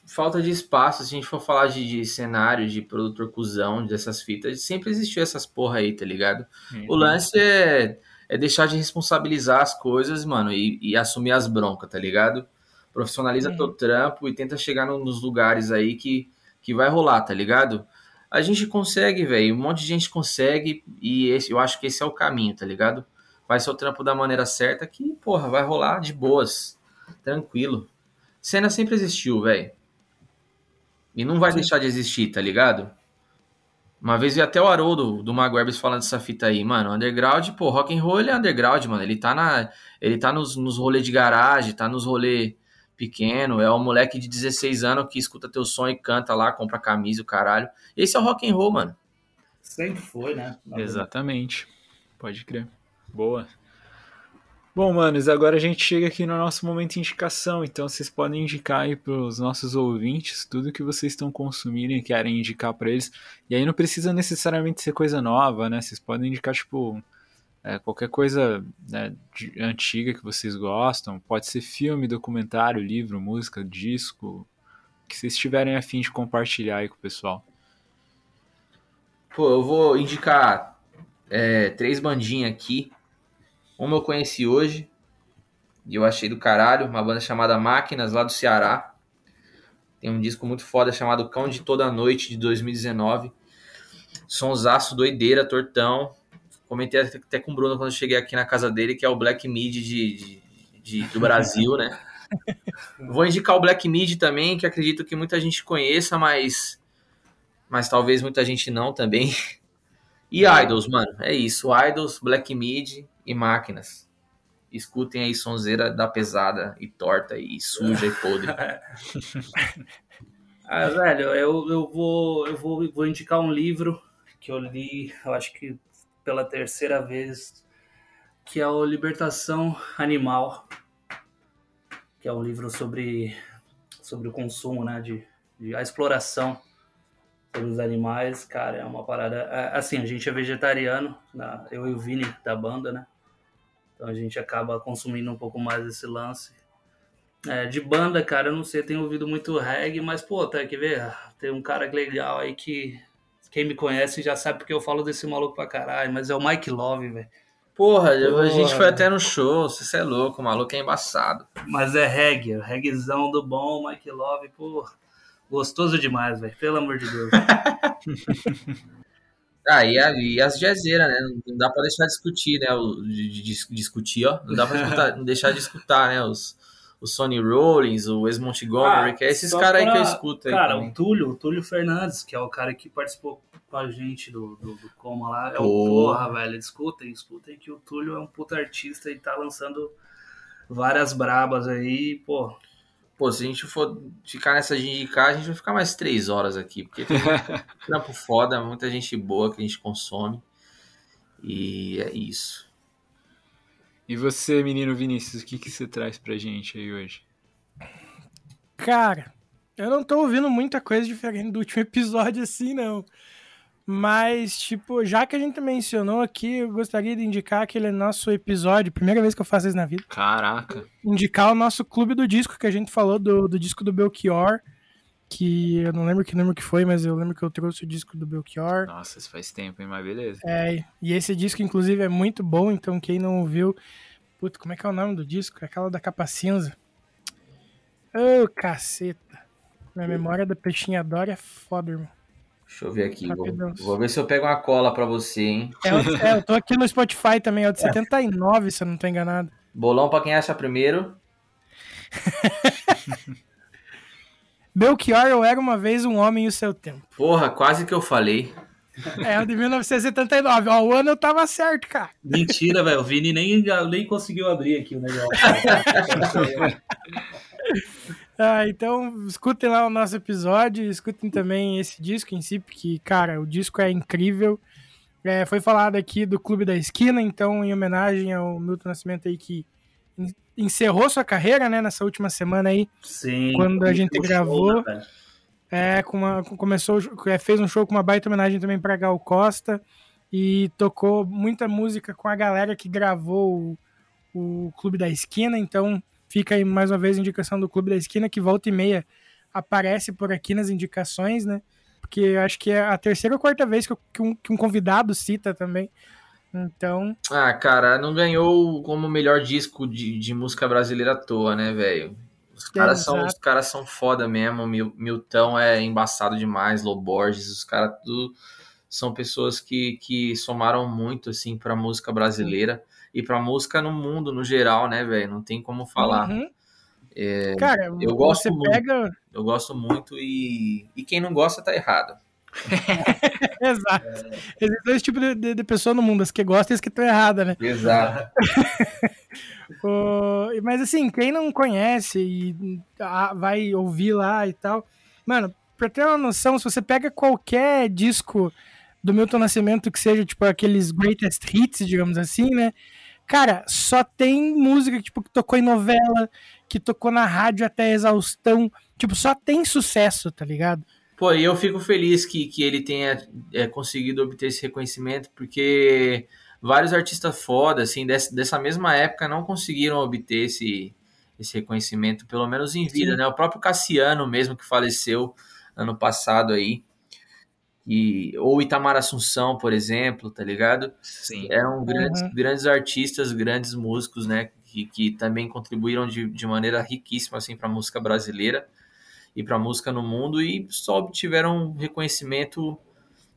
falta de espaço. Se a gente for falar de, de cenário, de produtor cuzão, dessas fitas, sempre existiu essas porra aí, tá ligado? O lance é, é deixar de responsabilizar as coisas, mano, e, e assumir as broncas, tá ligado? Profissionaliza teu trampo e tenta chegar no- nos lugares aí que, que vai rolar, tá ligado? A gente consegue, velho. Um monte de gente consegue e esse, eu acho que esse é o caminho, tá ligado? Faz seu trampo da maneira certa que, porra, vai rolar de boas. Tranquilo. Cena sempre existiu, velho. E não vai deixar de existir, tá ligado? Uma vez vi até o Haroldo do Maguebs falando dessa fita aí, mano. Underground, pô, rock and roll ele é underground, mano. Ele tá na, ele tá nos, nos rolês de garagem, tá nos rolês pequeno, é um moleque de 16 anos que escuta teu som e canta lá, compra camisa, e o caralho. Esse é o rock and roll, mano. Sempre foi, né? Exatamente. Pode crer. Boa. Bom, manos, agora a gente chega aqui no nosso momento de indicação. Então vocês podem indicar aí pros nossos ouvintes tudo que vocês estão consumindo e querem indicar para eles. E aí não precisa necessariamente ser coisa nova, né? Vocês podem indicar, tipo, é, qualquer coisa né, de- antiga que vocês gostam. Pode ser filme, documentário, livro, música, disco. Que vocês tiverem a fim de compartilhar aí com o pessoal. Pô, eu vou indicar é, três bandinhas aqui. Uma eu conheci hoje e eu achei do caralho, uma banda chamada Máquinas, lá do Ceará. Tem um disco muito foda chamado Cão de Toda Noite, de 2019. Sonsaço, doideira, tortão. Comentei até com o Bruno quando eu cheguei aqui na casa dele, que é o Black Mid de, de- de- do Brasil, né? Vou indicar o Black Mid também, que acredito que muita gente conheça, mas, mas talvez muita gente não também. E Idols, mano, é isso. Idols, Black Mid e Máquinas. Escutem aí sonzeira da pesada e torta e suja e podre. Ah, velho, eu, eu, vou, eu vou, vou indicar um livro que eu li, eu acho que pela terceira vez, que é o Libertação Animal, que é um livro sobre, sobre o consumo, né, de, de a exploração sobre os animais, cara, é uma parada, é, assim, a gente é vegetariano, eu e o Vini da banda, né, então a gente acaba consumindo um pouco mais esse lance, é, de banda, cara, eu não sei, tenho ouvido muito reggae, mas, pô, tá, quer ver? Tem um cara legal aí que quem me conhece já sabe porque eu falo desse maluco pra caralho, mas é o Mike Love, velho. Porra, a gente Porra. foi até no show, você é louco, o maluco é embaçado. Mas é reggae, o reggaezão do bom, Mike Love, pô, gostoso demais, velho, pelo amor de Deus. Ah, e, a- e as jazzeiras, né? Não dá pra deixar de discutir, né? O, de, de- de- discutir, ó. Não dá pra escutar- deixar de escutar, né? Os, o Sonny Rollins, o Wes Montgomery, que é esses Ah, caras aí que eu escuto aí Cara, também. o Túlio, o Túlio Fernandes, que é o cara que participou com a gente do, do, do Coma lá, é o Porra. porra, velho. Escutem, escutem que o Túlio é um puta artista e tá lançando várias brabas aí, pô. Pô, se a gente for ficar nessa de indicar, a gente vai ficar mais três horas aqui, porque tem trampo foda, muita gente boa que a gente consome. E é isso. E você, menino Vinícius, o que, que você traz pra gente aí hoje? Cara, eu não tô ouvindo muita coisa diferente do último episódio assim, não. Mas, tipo, já que a gente mencionou aqui, eu gostaria de indicar aquele nosso episódio, primeira vez que eu faço isso na vida, Caraca. indicar o nosso clube do disco que a gente falou, do, do disco do Belchior, que eu não lembro que número que foi, mas eu lembro que eu trouxe o disco do Belchior. Nossa, isso faz tempo, hein? Mas beleza. É, e esse disco, inclusive, é muito bom, então quem não ouviu. Puta, como é que é o nome do disco? É aquela da capa cinza. Ô, caceta. Minha memória da Peixinha Dora é foda, irmão. Deixa eu ver aqui. Vou, vou ver se eu pego uma cola pra você, hein? É, o- é, eu tô aqui no Spotify também, é o de 79, se eu não tô enganado. Bolão pra quem acha primeiro. Belchior, eu era uma vez um homem e o seu tempo. Porra, quase que eu falei. É o de 1979. Ó, o ano eu tava certo, cara. Mentira, velho, o Vini nem, nem conseguiu abrir aqui o negócio. Ah, então, escutem lá o nosso episódio, escutem também esse disco em si, porque, cara, o disco é incrível. É, foi falado aqui do Clube da Esquina, então, em homenagem ao Milton Nascimento aí, que encerrou sua carreira, né, nessa última semana aí, Sim. Quando a gente o show, gravou, né, é, com uma, com- começou, é, fez um show com uma baita homenagem também pra Gal Costa, e tocou muita música com a galera que gravou o, o Clube da Esquina, então fica aí mais uma vez a indicação do Clube da Esquina, que volta e meia aparece por aqui nas indicações, né? Porque acho que é a terceira ou quarta vez que um, que um convidado cita também. Então, Ah, cara, não ganhou como melhor disco de, de música brasileira à toa, né, velho? Os caras, são, os caras são foda mesmo. Mil- Milton é embaçado demais, Loborges, os caras tudo são pessoas que, que somaram muito assim pra música brasileira e pra música no mundo no geral, né, velho? Não tem como falar. Uhum. É, Cara, eu gosto você muito. pega. eu gosto muito e, e quem não gosta tá errado. Exato. Existem dois tipos de, de, de pessoa no mundo, as que gostam e as que estão erradas, né? Exato. O- mas assim, quem não conhece e ah, vai ouvir lá e tal. Mano, pra ter uma noção, se você pega qualquer disco do Milton Nascimento que seja, tipo, aqueles greatest hits, digamos assim, né? Cara, só tem música tipo, que tocou em novela, que tocou na rádio até exaustão. Tipo, só tem sucesso, tá ligado? Pô, e eu fico feliz que, que ele tenha é, conseguido obter esse reconhecimento, porque vários artistas foda, assim, dessa, dessa mesma época não conseguiram obter esse, esse reconhecimento, pelo menos em vida, Sim. né? O próprio Cassiano mesmo, que faleceu ano passado aí, e, ou Itamar Assunção, por exemplo, tá ligado? Sim. Eram grandes, Uhum. grandes artistas, grandes músicos, né? Que, que também contribuíram de, de maneira riquíssima assim, para a música brasileira e para a música no mundo e só obtiveram reconhecimento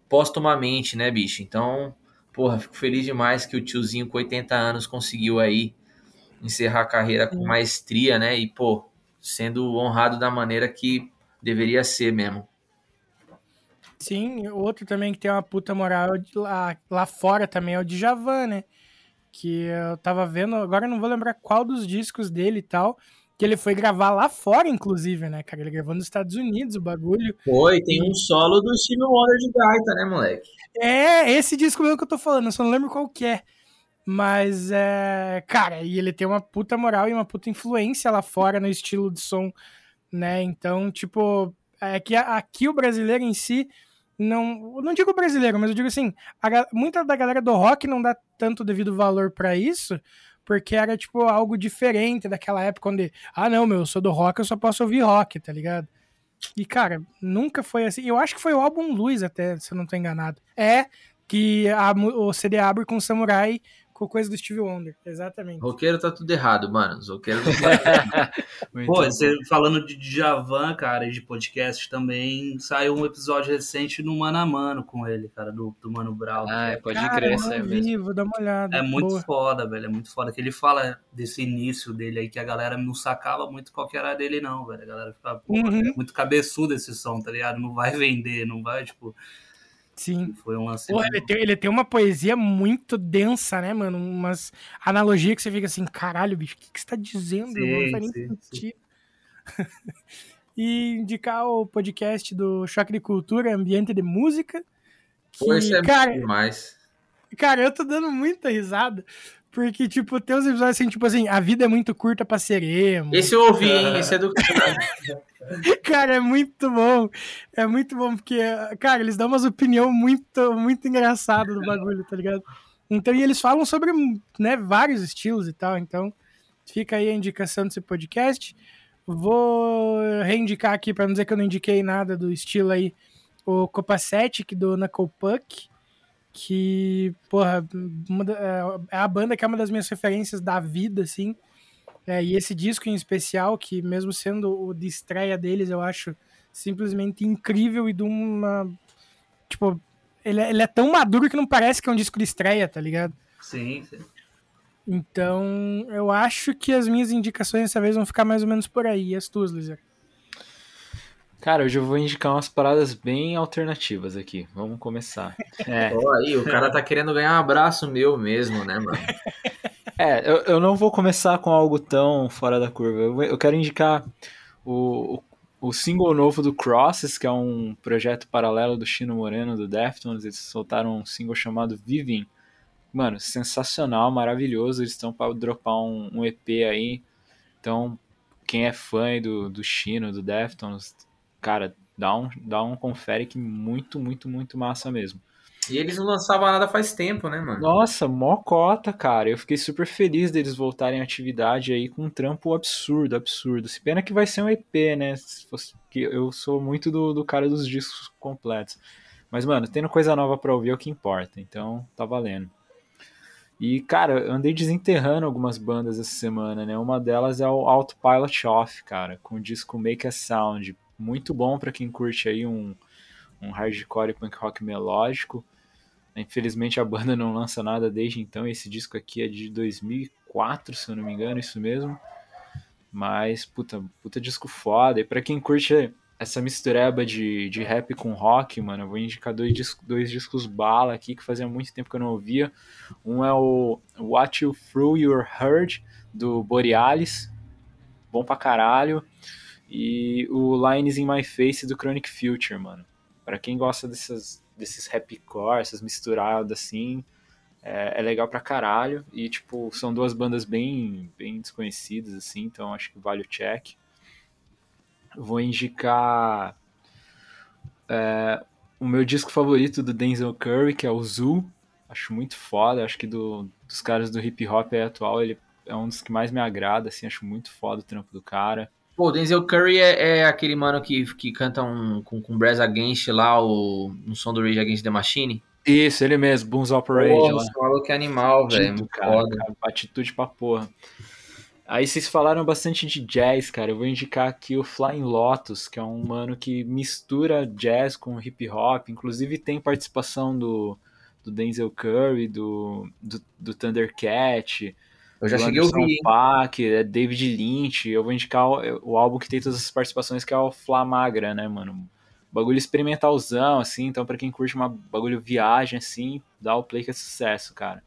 póstumamente, né, bicho? Então, porra, fico feliz demais que o tiozinho com 80 anos conseguiu aí encerrar a carreira com maestria, né? E, pô, sendo honrado da maneira que deveria ser mesmo. Sim, outro também que tem uma puta moral é lá, lá fora também é o Djavan, né? Que eu tava vendo, agora não vou lembrar qual dos discos dele e tal, que ele foi gravar lá fora, inclusive, né, cara? Ele gravou nos Estados Unidos o bagulho. Foi, tem um solo do Steve Wonder de gaita, né, moleque? É, esse disco mesmo que eu tô falando, eu só não lembro qual que é. Mas, é, cara, e ele tem uma puta moral e uma puta influência lá fora no estilo de som, né? Então, tipo, é que aqui o brasileiro em si, não, não digo brasileiro, mas eu digo assim, a muita da galera do rock não dá tanto devido valor pra isso, porque era, tipo, algo diferente daquela época onde, ah, não, meu, eu sou do rock, eu só posso ouvir rock, tá ligado? E, cara, nunca foi assim. Eu acho que foi o álbum Luz, até, se eu não tô enganado. É que a o CD abre com Samurai com coisa do Steve Wonder. Exatamente. Roqueiro tá tudo errado, mano. Os roqueiros não Pô, você falando de Djavan, cara, e de podcast também, saiu um episódio recente no Mano a Mano com ele, cara, do, do Mano Brown. Ah, é, pode Cara, crer, eu isso vi, mesmo. vou dar uma olhada. É muito Boa. foda, velho. É muito foda. Que ele fala desse início dele aí, que a galera não sacava muito qual que era dele, não, velho. A galera ficava, pô, Uhum. é muito cabeçudo esse som, tá ligado? Não vai vender, não vai, tipo. Sim. Foi um lance. Porra, ele, tem, ele tem uma poesia muito densa, né, mano? Umas analogias que você fica assim, caralho, bicho, o que, que você tá dizendo? Sim, não faz nem sim, sentido. e indicar o podcast do Choque de Cultura, Ambiente de Música. Que, Pô, isso é cara, demais. Cara, eu tô dando muita risada. Porque, tipo, tem uns episódios assim, tipo assim, a vida é muito curta pra ser emo. Esse eu ouvi, hein? Esse é do. Cara, é muito bom. É muito bom, porque, cara, eles dão umas opinião muito, muito engraçada do bagulho, tá ligado? Então, e eles falam sobre, né, vários estilos e tal. Então, fica aí a indicação desse podcast. Vou reindicar aqui, pra não dizer que eu não indiquei nada do estilo aí, o Copacetic do Knuckle Puck, que, porra, da- é a banda que é uma das minhas referências da vida, assim. É, e esse disco em especial, que mesmo sendo o de estreia deles, eu acho simplesmente incrível e de uma. Tipo, ele é, ele é tão maduro que não parece que é um disco de estreia, tá ligado? Sim, sim. Então, eu acho que as minhas indicações dessa vez vão ficar mais ou menos por aí. E as tuas, Luizar? Cara, hoje eu vou indicar umas paradas bem alternativas aqui. Vamos começar. É, Ó, aí, o cara tá querendo ganhar um abraço meu mesmo, né, mano? é eu, eu não vou começar com algo tão fora da curva. Eu, eu quero indicar o, o, o single novo do Crosses, que é um projeto paralelo do Chino Moreno, do Deftones. Eles soltaram um single chamado Viving. Mano, sensacional, maravilhoso. Eles estão para dropar um, um EP aí. Então, quem é fã do, do Chino, do Deftones, cara, dá um, dá um confere que muito, muito, muito massa mesmo. E eles não lançavam nada faz tempo, né, mano? Nossa, mó cota, cara. Eu fiquei super feliz deles voltarem à atividade aí com um trampo absurdo, absurdo. Se pena que vai ser um EP, né? Se fosse- que eu sou muito do, do cara dos discos completos. Mas, mano, tendo coisa nova pra ouvir é o que importa. Então, tá valendo. E, cara, eu andei desenterrando algumas bandas essa semana, né? Uma delas é o Autopilot Off, cara, com o disco Make a Sound. Muito bom para quem curte aí um, um hardcore punk rock melódico. Infelizmente a banda não lança nada desde então. Esse disco aqui é de 2004, se eu não me engano, isso mesmo. Mas, puta, puta disco foda. E pra quem curte essa mistureba de, de rap com rock, mano, eu vou indicar dois, discos, dois discos bala aqui que fazia muito tempo que eu não ouvia. Um é o What You Through Your Heard, do Borealis, bom pra caralho. E o Lines in My Face, do Chronic Future, mano. Pra quem gosta dessas, desses rapcore, essas misturadas assim, é, é, legal pra caralho. E, tipo, são duas bandas bem, bem desconhecidas, assim, então acho que vale o check. Vou indicar é, o meu disco favorito do Denzel Curry, que é o Zoo. Acho muito foda, acho que do, dos caras do hip hop atual, ele é um dos que mais me agrada, assim, acho muito foda o trampo do cara. Pô, o Denzel Curry é, é, aquele mano que, que canta um, com, com Brass Against lá, o, no som do Rage Against the Machine. Isso, ele mesmo, Boons Operation. Pô, esse maluco é animal, velho. Cara, cara, atitude pra porra. Aí vocês falaram bastante de jazz, cara. Eu vou indicar aqui o Flying Lotus, que é um mano que mistura jazz com hip hop. Inclusive tem participação do, do Denzel Curry, do, do, do Thundercat. Eu já cheguei a ouvir. Pac, é David Lynch. Eu vou indicar o, o, álbum que tem todas as participações, que é o Flamagra, né, mano? Bagulho experimentalzão, assim. Então, pra quem curte uma bagulho viagem, assim, dá o play que é sucesso, cara.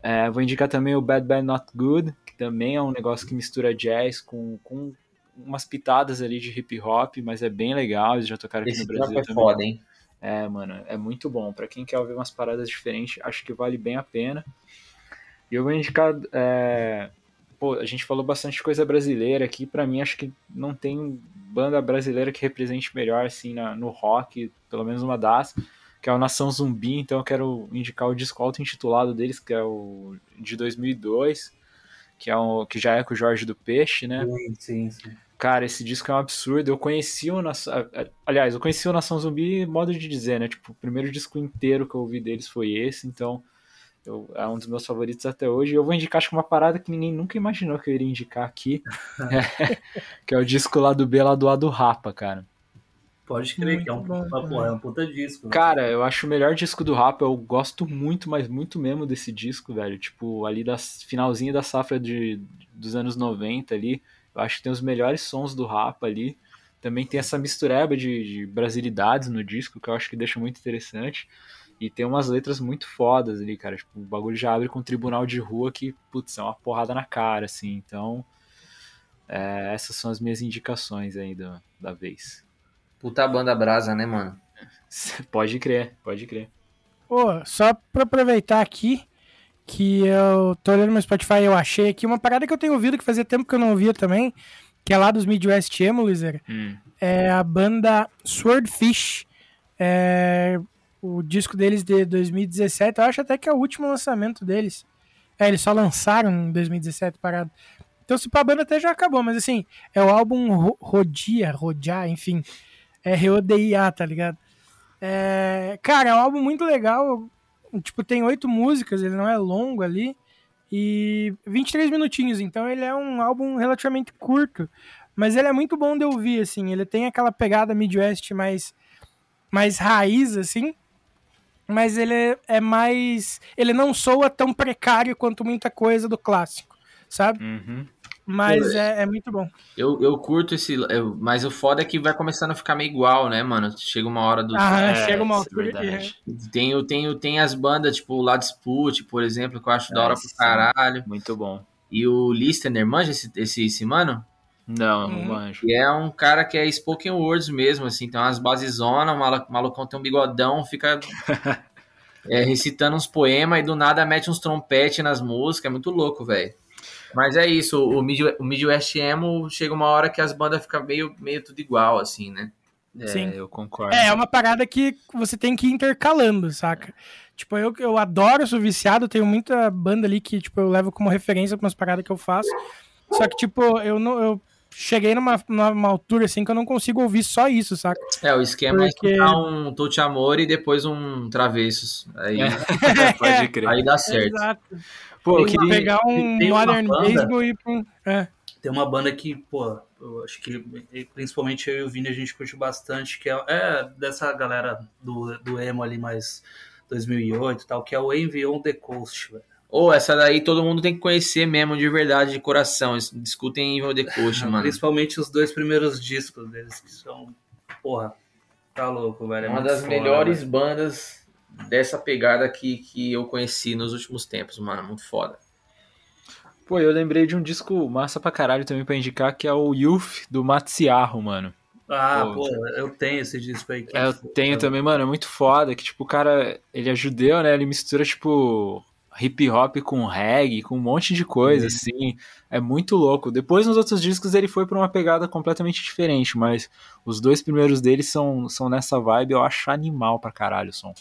É, vou indicar também o Bad Bad Not Good, que também é um negócio que mistura jazz com, com umas pitadas ali de hip hop, mas é bem legal. Eles já tocaram aqui Esse no Brasil é também. foda, hein? É, mano, é muito bom. Pra quem quer ouvir umas paradas diferentes, acho que vale bem a pena. E eu vou indicar. É... Pô, a gente falou bastante coisa brasileira aqui. Pra mim, acho que não tem banda brasileira que represente melhor, assim, na, no rock, pelo menos uma das, que é o Nação Zumbi. Então eu quero indicar o disco auto-intitulado deles, que é o de 2002, que, é o, que já é com o Jorge do Peixe, né? Sim, sim, sim. Cara, esse disco é um absurdo. Eu conheci o Nação. Aliás, eu conheci o Nação Zumbi, modo de dizer, né? Tipo, o primeiro disco inteiro que eu ouvi deles foi esse, então eu, é um dos meus favoritos até hoje. Eu vou indicar, acho que uma parada que ninguém nunca imaginou que eu iria indicar aqui, é, que é o disco lá do B, lá do A do Rapa, cara. Pode crer, Muito que é um, bom, é um puta disco. né? Cara, eu acho o melhor disco do Rapa, eu gosto muito, mas muito mesmo desse disco, velho. Tipo, ali da finalzinho da safra de, dos anos 90 ali, eu acho que tem os melhores sons do Rapa ali. Também tem essa mistureba de, de brasilidades no disco, que eu acho que deixa muito interessante. E tem umas letras muito fodas ali, cara. Tipo, o bagulho já abre com um tribunal de rua que, putz, é uma porrada na cara, assim. Então, é, essas são as minhas indicações aí do, da vez. Puta banda brasa, né, mano? Pode crer, pode crer. Pô, só pra aproveitar aqui, que eu tô olhando no Spotify eu achei aqui uma parada que eu tenho ouvido que fazia tempo que eu não ouvia também, que é lá dos Midwest Emo, Lizer. Hum. É a banda Swordfish. É o disco deles de 2017, eu acho até que é o último lançamento deles. É, eles só lançaram em 2017 parado. Então, se a banda até já acabou, mas assim, é o álbum Ro- Rodia, Rodia, enfim. É R-O-D-I-A, tá ligado? É, cara, é um álbum muito legal. Tipo, tem oito músicas, ele não é longo ali. E 23 minutinhos, então ele é um álbum relativamente curto. Mas ele é muito bom de ouvir, assim. Ele tem aquela pegada Midwest mais, mais raiz, assim. Mas ele é, é mais. Ele não soa tão precário quanto muita coisa do clássico, sabe? Uhum. Mas é, é muito bom. Eu, eu curto esse. eu- mas o foda é que vai começando a ficar meio igual, né, mano? Chega uma hora do. Ah, É, chega uma é que. verdade. Tem, tem, tem as bandas, tipo o Lado Sput, por exemplo, que eu acho da hora É, pro sim. caralho. Muito bom. E o Listener, manja esse, esse, esse mano? Não, não Uhum. manjo. E é um cara que é spoken words mesmo, assim, tem umas bases zona, o malu- malucão tem um bigodão, fica é, recitando uns poemas e do nada mete uns trompetes nas músicas, é muito louco, velho. Mas é isso, o, Mid, o Midwest Emo chega uma hora que as bandas ficam meio, meio tudo igual, assim, né? É, Sim. eu concordo. É, é uma parada que você tem que ir intercalando, saca? Tipo, eu, eu adoro, sou viciado, tenho muita banda ali que, tipo, eu levo como referência pra umas paradas que eu faço. Só que, tipo, eu não. Eu cheguei numa, numa altura assim que eu não consigo ouvir só isso, saca? É, o esquema Porque- é escutar um Touch Amor e depois um Travessos. Aí, Pode crer. aí dá certo. Exato. Pô, eu queria. Pegar um tem uma Modern banda- Baseball e. É. Tem uma banda que, pô, eu acho que principalmente eu e o Vini a gente curte bastante, que é, é dessa galera do, do emo ali mais 2008 e tal, que é o Envy on the Coast, velho. Ou essa daí todo mundo tem que conhecer mesmo de verdade, de coração. Eles discutem Evil The Coast, mano. Principalmente os dois primeiros discos deles, que são, porra, tá louco, velho. É É uma das foda, melhores velho. bandas dessa pegada que, que eu conheci nos últimos tempos, mano. Muito foda. Pô, eu lembrei de um disco massa pra caralho também pra indicar, que é o Youth do Matsiarro, mano. Ah, Pô, pô, eu tenho esse disco aí. que É, eu foda. tenho também, mano, é muito foda, que tipo, o cara, ele é judeu, né, ele mistura, tipo, hip hop com reggae, com um monte de coisa, assim, é muito louco. Depois, nos outros discos, ele foi pra uma pegada completamente diferente, mas os dois primeiros dele são, são nessa vibe, eu acho animal pra caralho o som.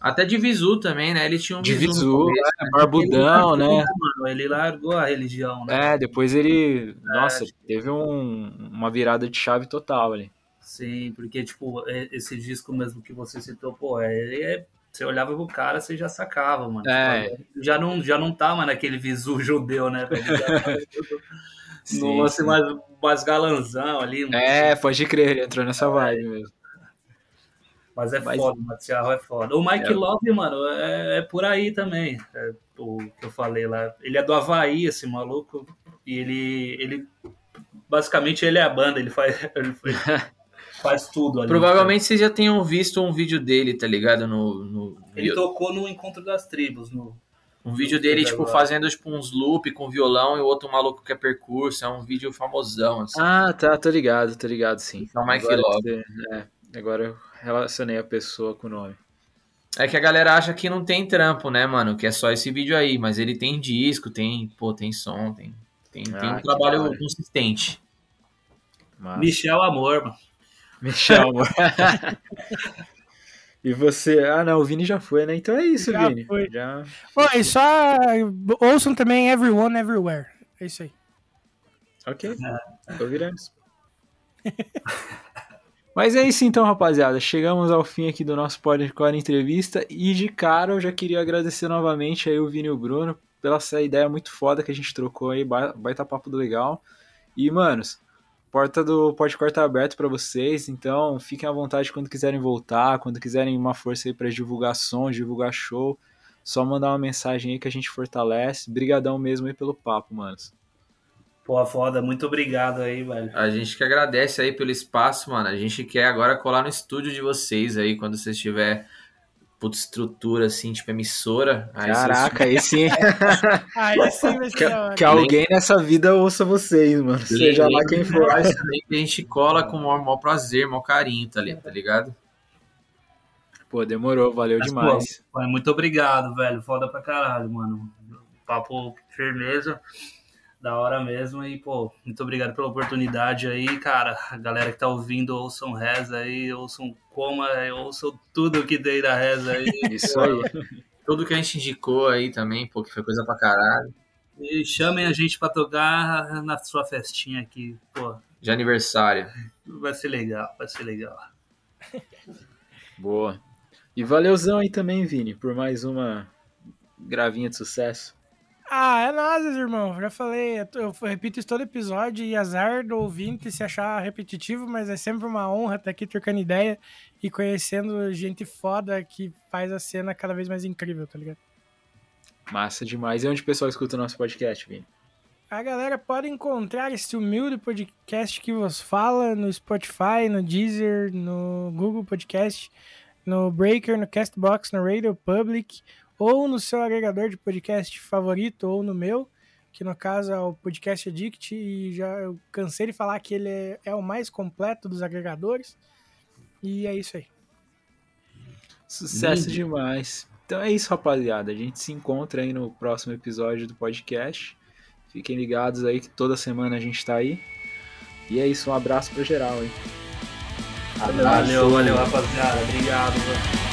Até de Visu também, né? Ele tinha um De Visu começo. é, barbudão, né, Mano, ele largou a religião, né? é, depois ele, nossa, teve um- uma virada de chave total ali. Sim, porque, tipo, é- esse disco mesmo que você citou, pô, é, ele é- você olhava pro cara, você já sacava, mano. É. Tipo, já, não, já não tá mais naquele visu judeu, né? no lance mais, mais galanzão ali. mano. É, pode crer, ele entrou nessa vibe mesmo. Mas é Mas- foda, o Marcial é foda. O Mike É. Love, mano, é, é por aí também. É o que eu falei lá. Ele é do Havaí, esse maluco. E ele. ele basicamente, ele é a banda, ele faz, ele faz, tudo ali. Provavelmente vocês já tenham visto um vídeo dele, tá ligado? No, no- Ele tocou no Encontro das Tribos. No, um vídeo dele, tipo, agora. fazendo tipo, uns loop com violão e o outro maluco que é percurso. É um vídeo famosão, assim. Ah, tá, tô ligado, tô ligado, sim. É o Mike agora, Love. você- é, agora eu relacionei a pessoa com o nome. É que a galera acha que não tem trampo, né, mano? Que é só esse vídeo aí. Mas ele tem disco, tem, pô, tem som, tem, tem, tem Ah, um que trabalho consistente. Mas... Michel Amor, mano. Michel, amor. e você? Ah, não, o Vini já foi, né? Então é isso, Já Vini. foi. Já. Pô, e só ouçam também Everyone Everywhere. É isso aí. Ok. Ouviremos. Mas é isso então, rapaziada. Chegamos ao fim aqui do nosso Podcore Entrevista. E de cara eu já queria agradecer novamente aí o Vini e o Bruno pela essa ideia muito foda que a gente trocou aí. ba- Baita papo do legal. E, manos, porta do Podcore tá aberta pra vocês. Então fiquem à vontade quando quiserem voltar, quando quiserem uma força aí pra divulgar som, divulgar show. Só mandar uma mensagem aí que a gente fortalece. Brigadão mesmo aí pelo papo, manos. Pô, foda. Muito obrigado aí, velho. A gente que agradece aí pelo espaço, mano. A gente quer agora colar no estúdio de vocês aí, quando vocês tiver puta estrutura, assim, tipo emissora. Aí Caraca, aí sim. Aí sim vai ser Que, que alguém nessa vida ouça vocês, mano. Seja lá quem for. A gente cola com o maior, maior prazer, maior carinho, tá, li- tá ligado? Pô, demorou, valeu Mas, demais. pô, muito obrigado, velho. Foda pra caralho, mano. Papo firmeza. Da hora mesmo. E, pô, muito obrigado pela oportunidade aí, cara. A galera que tá ouvindo, ouçam reza aí, ouçam coma, ouçam tudo que tem da reza aí. Isso aí. Tudo que a gente indicou aí também, pô, que foi coisa pra caralho. E chamem a gente pra tocar na sua festinha aqui. Pô, De aniversário. vai ser legal, vai ser legal. Boa. E valeuzão aí também, Vini, por mais uma gravinha de sucesso. Ah, é nóis, irmão. Já falei, eu repito isso todo episódio e azar do ouvinte se achar repetitivo, mas é sempre uma honra estar aqui trocando ideia e conhecendo gente foda que faz a cena cada vez mais incrível, tá ligado? Massa demais. E onde o pessoal escuta o nosso podcast, Vini? A galera pode encontrar esse humilde podcast que vos fala no Spotify, no Deezer, no Google Podcast, no Breaker, no Castbox, no Radio Public, ou no seu agregador de podcast favorito, ou no meu, que no caso é o Podcast Addict, e já eu cansei de falar que ele é, é o mais completo dos agregadores. E é isso aí. Sucesso Lindo. demais. Então é isso, rapaziada. A gente se encontra aí no próximo episódio do podcast. Fiquem ligados aí que toda semana a gente tá aí. E é isso, um abraço pra geral aí. Valeu, valeu, rapaziada. Obrigado, velho.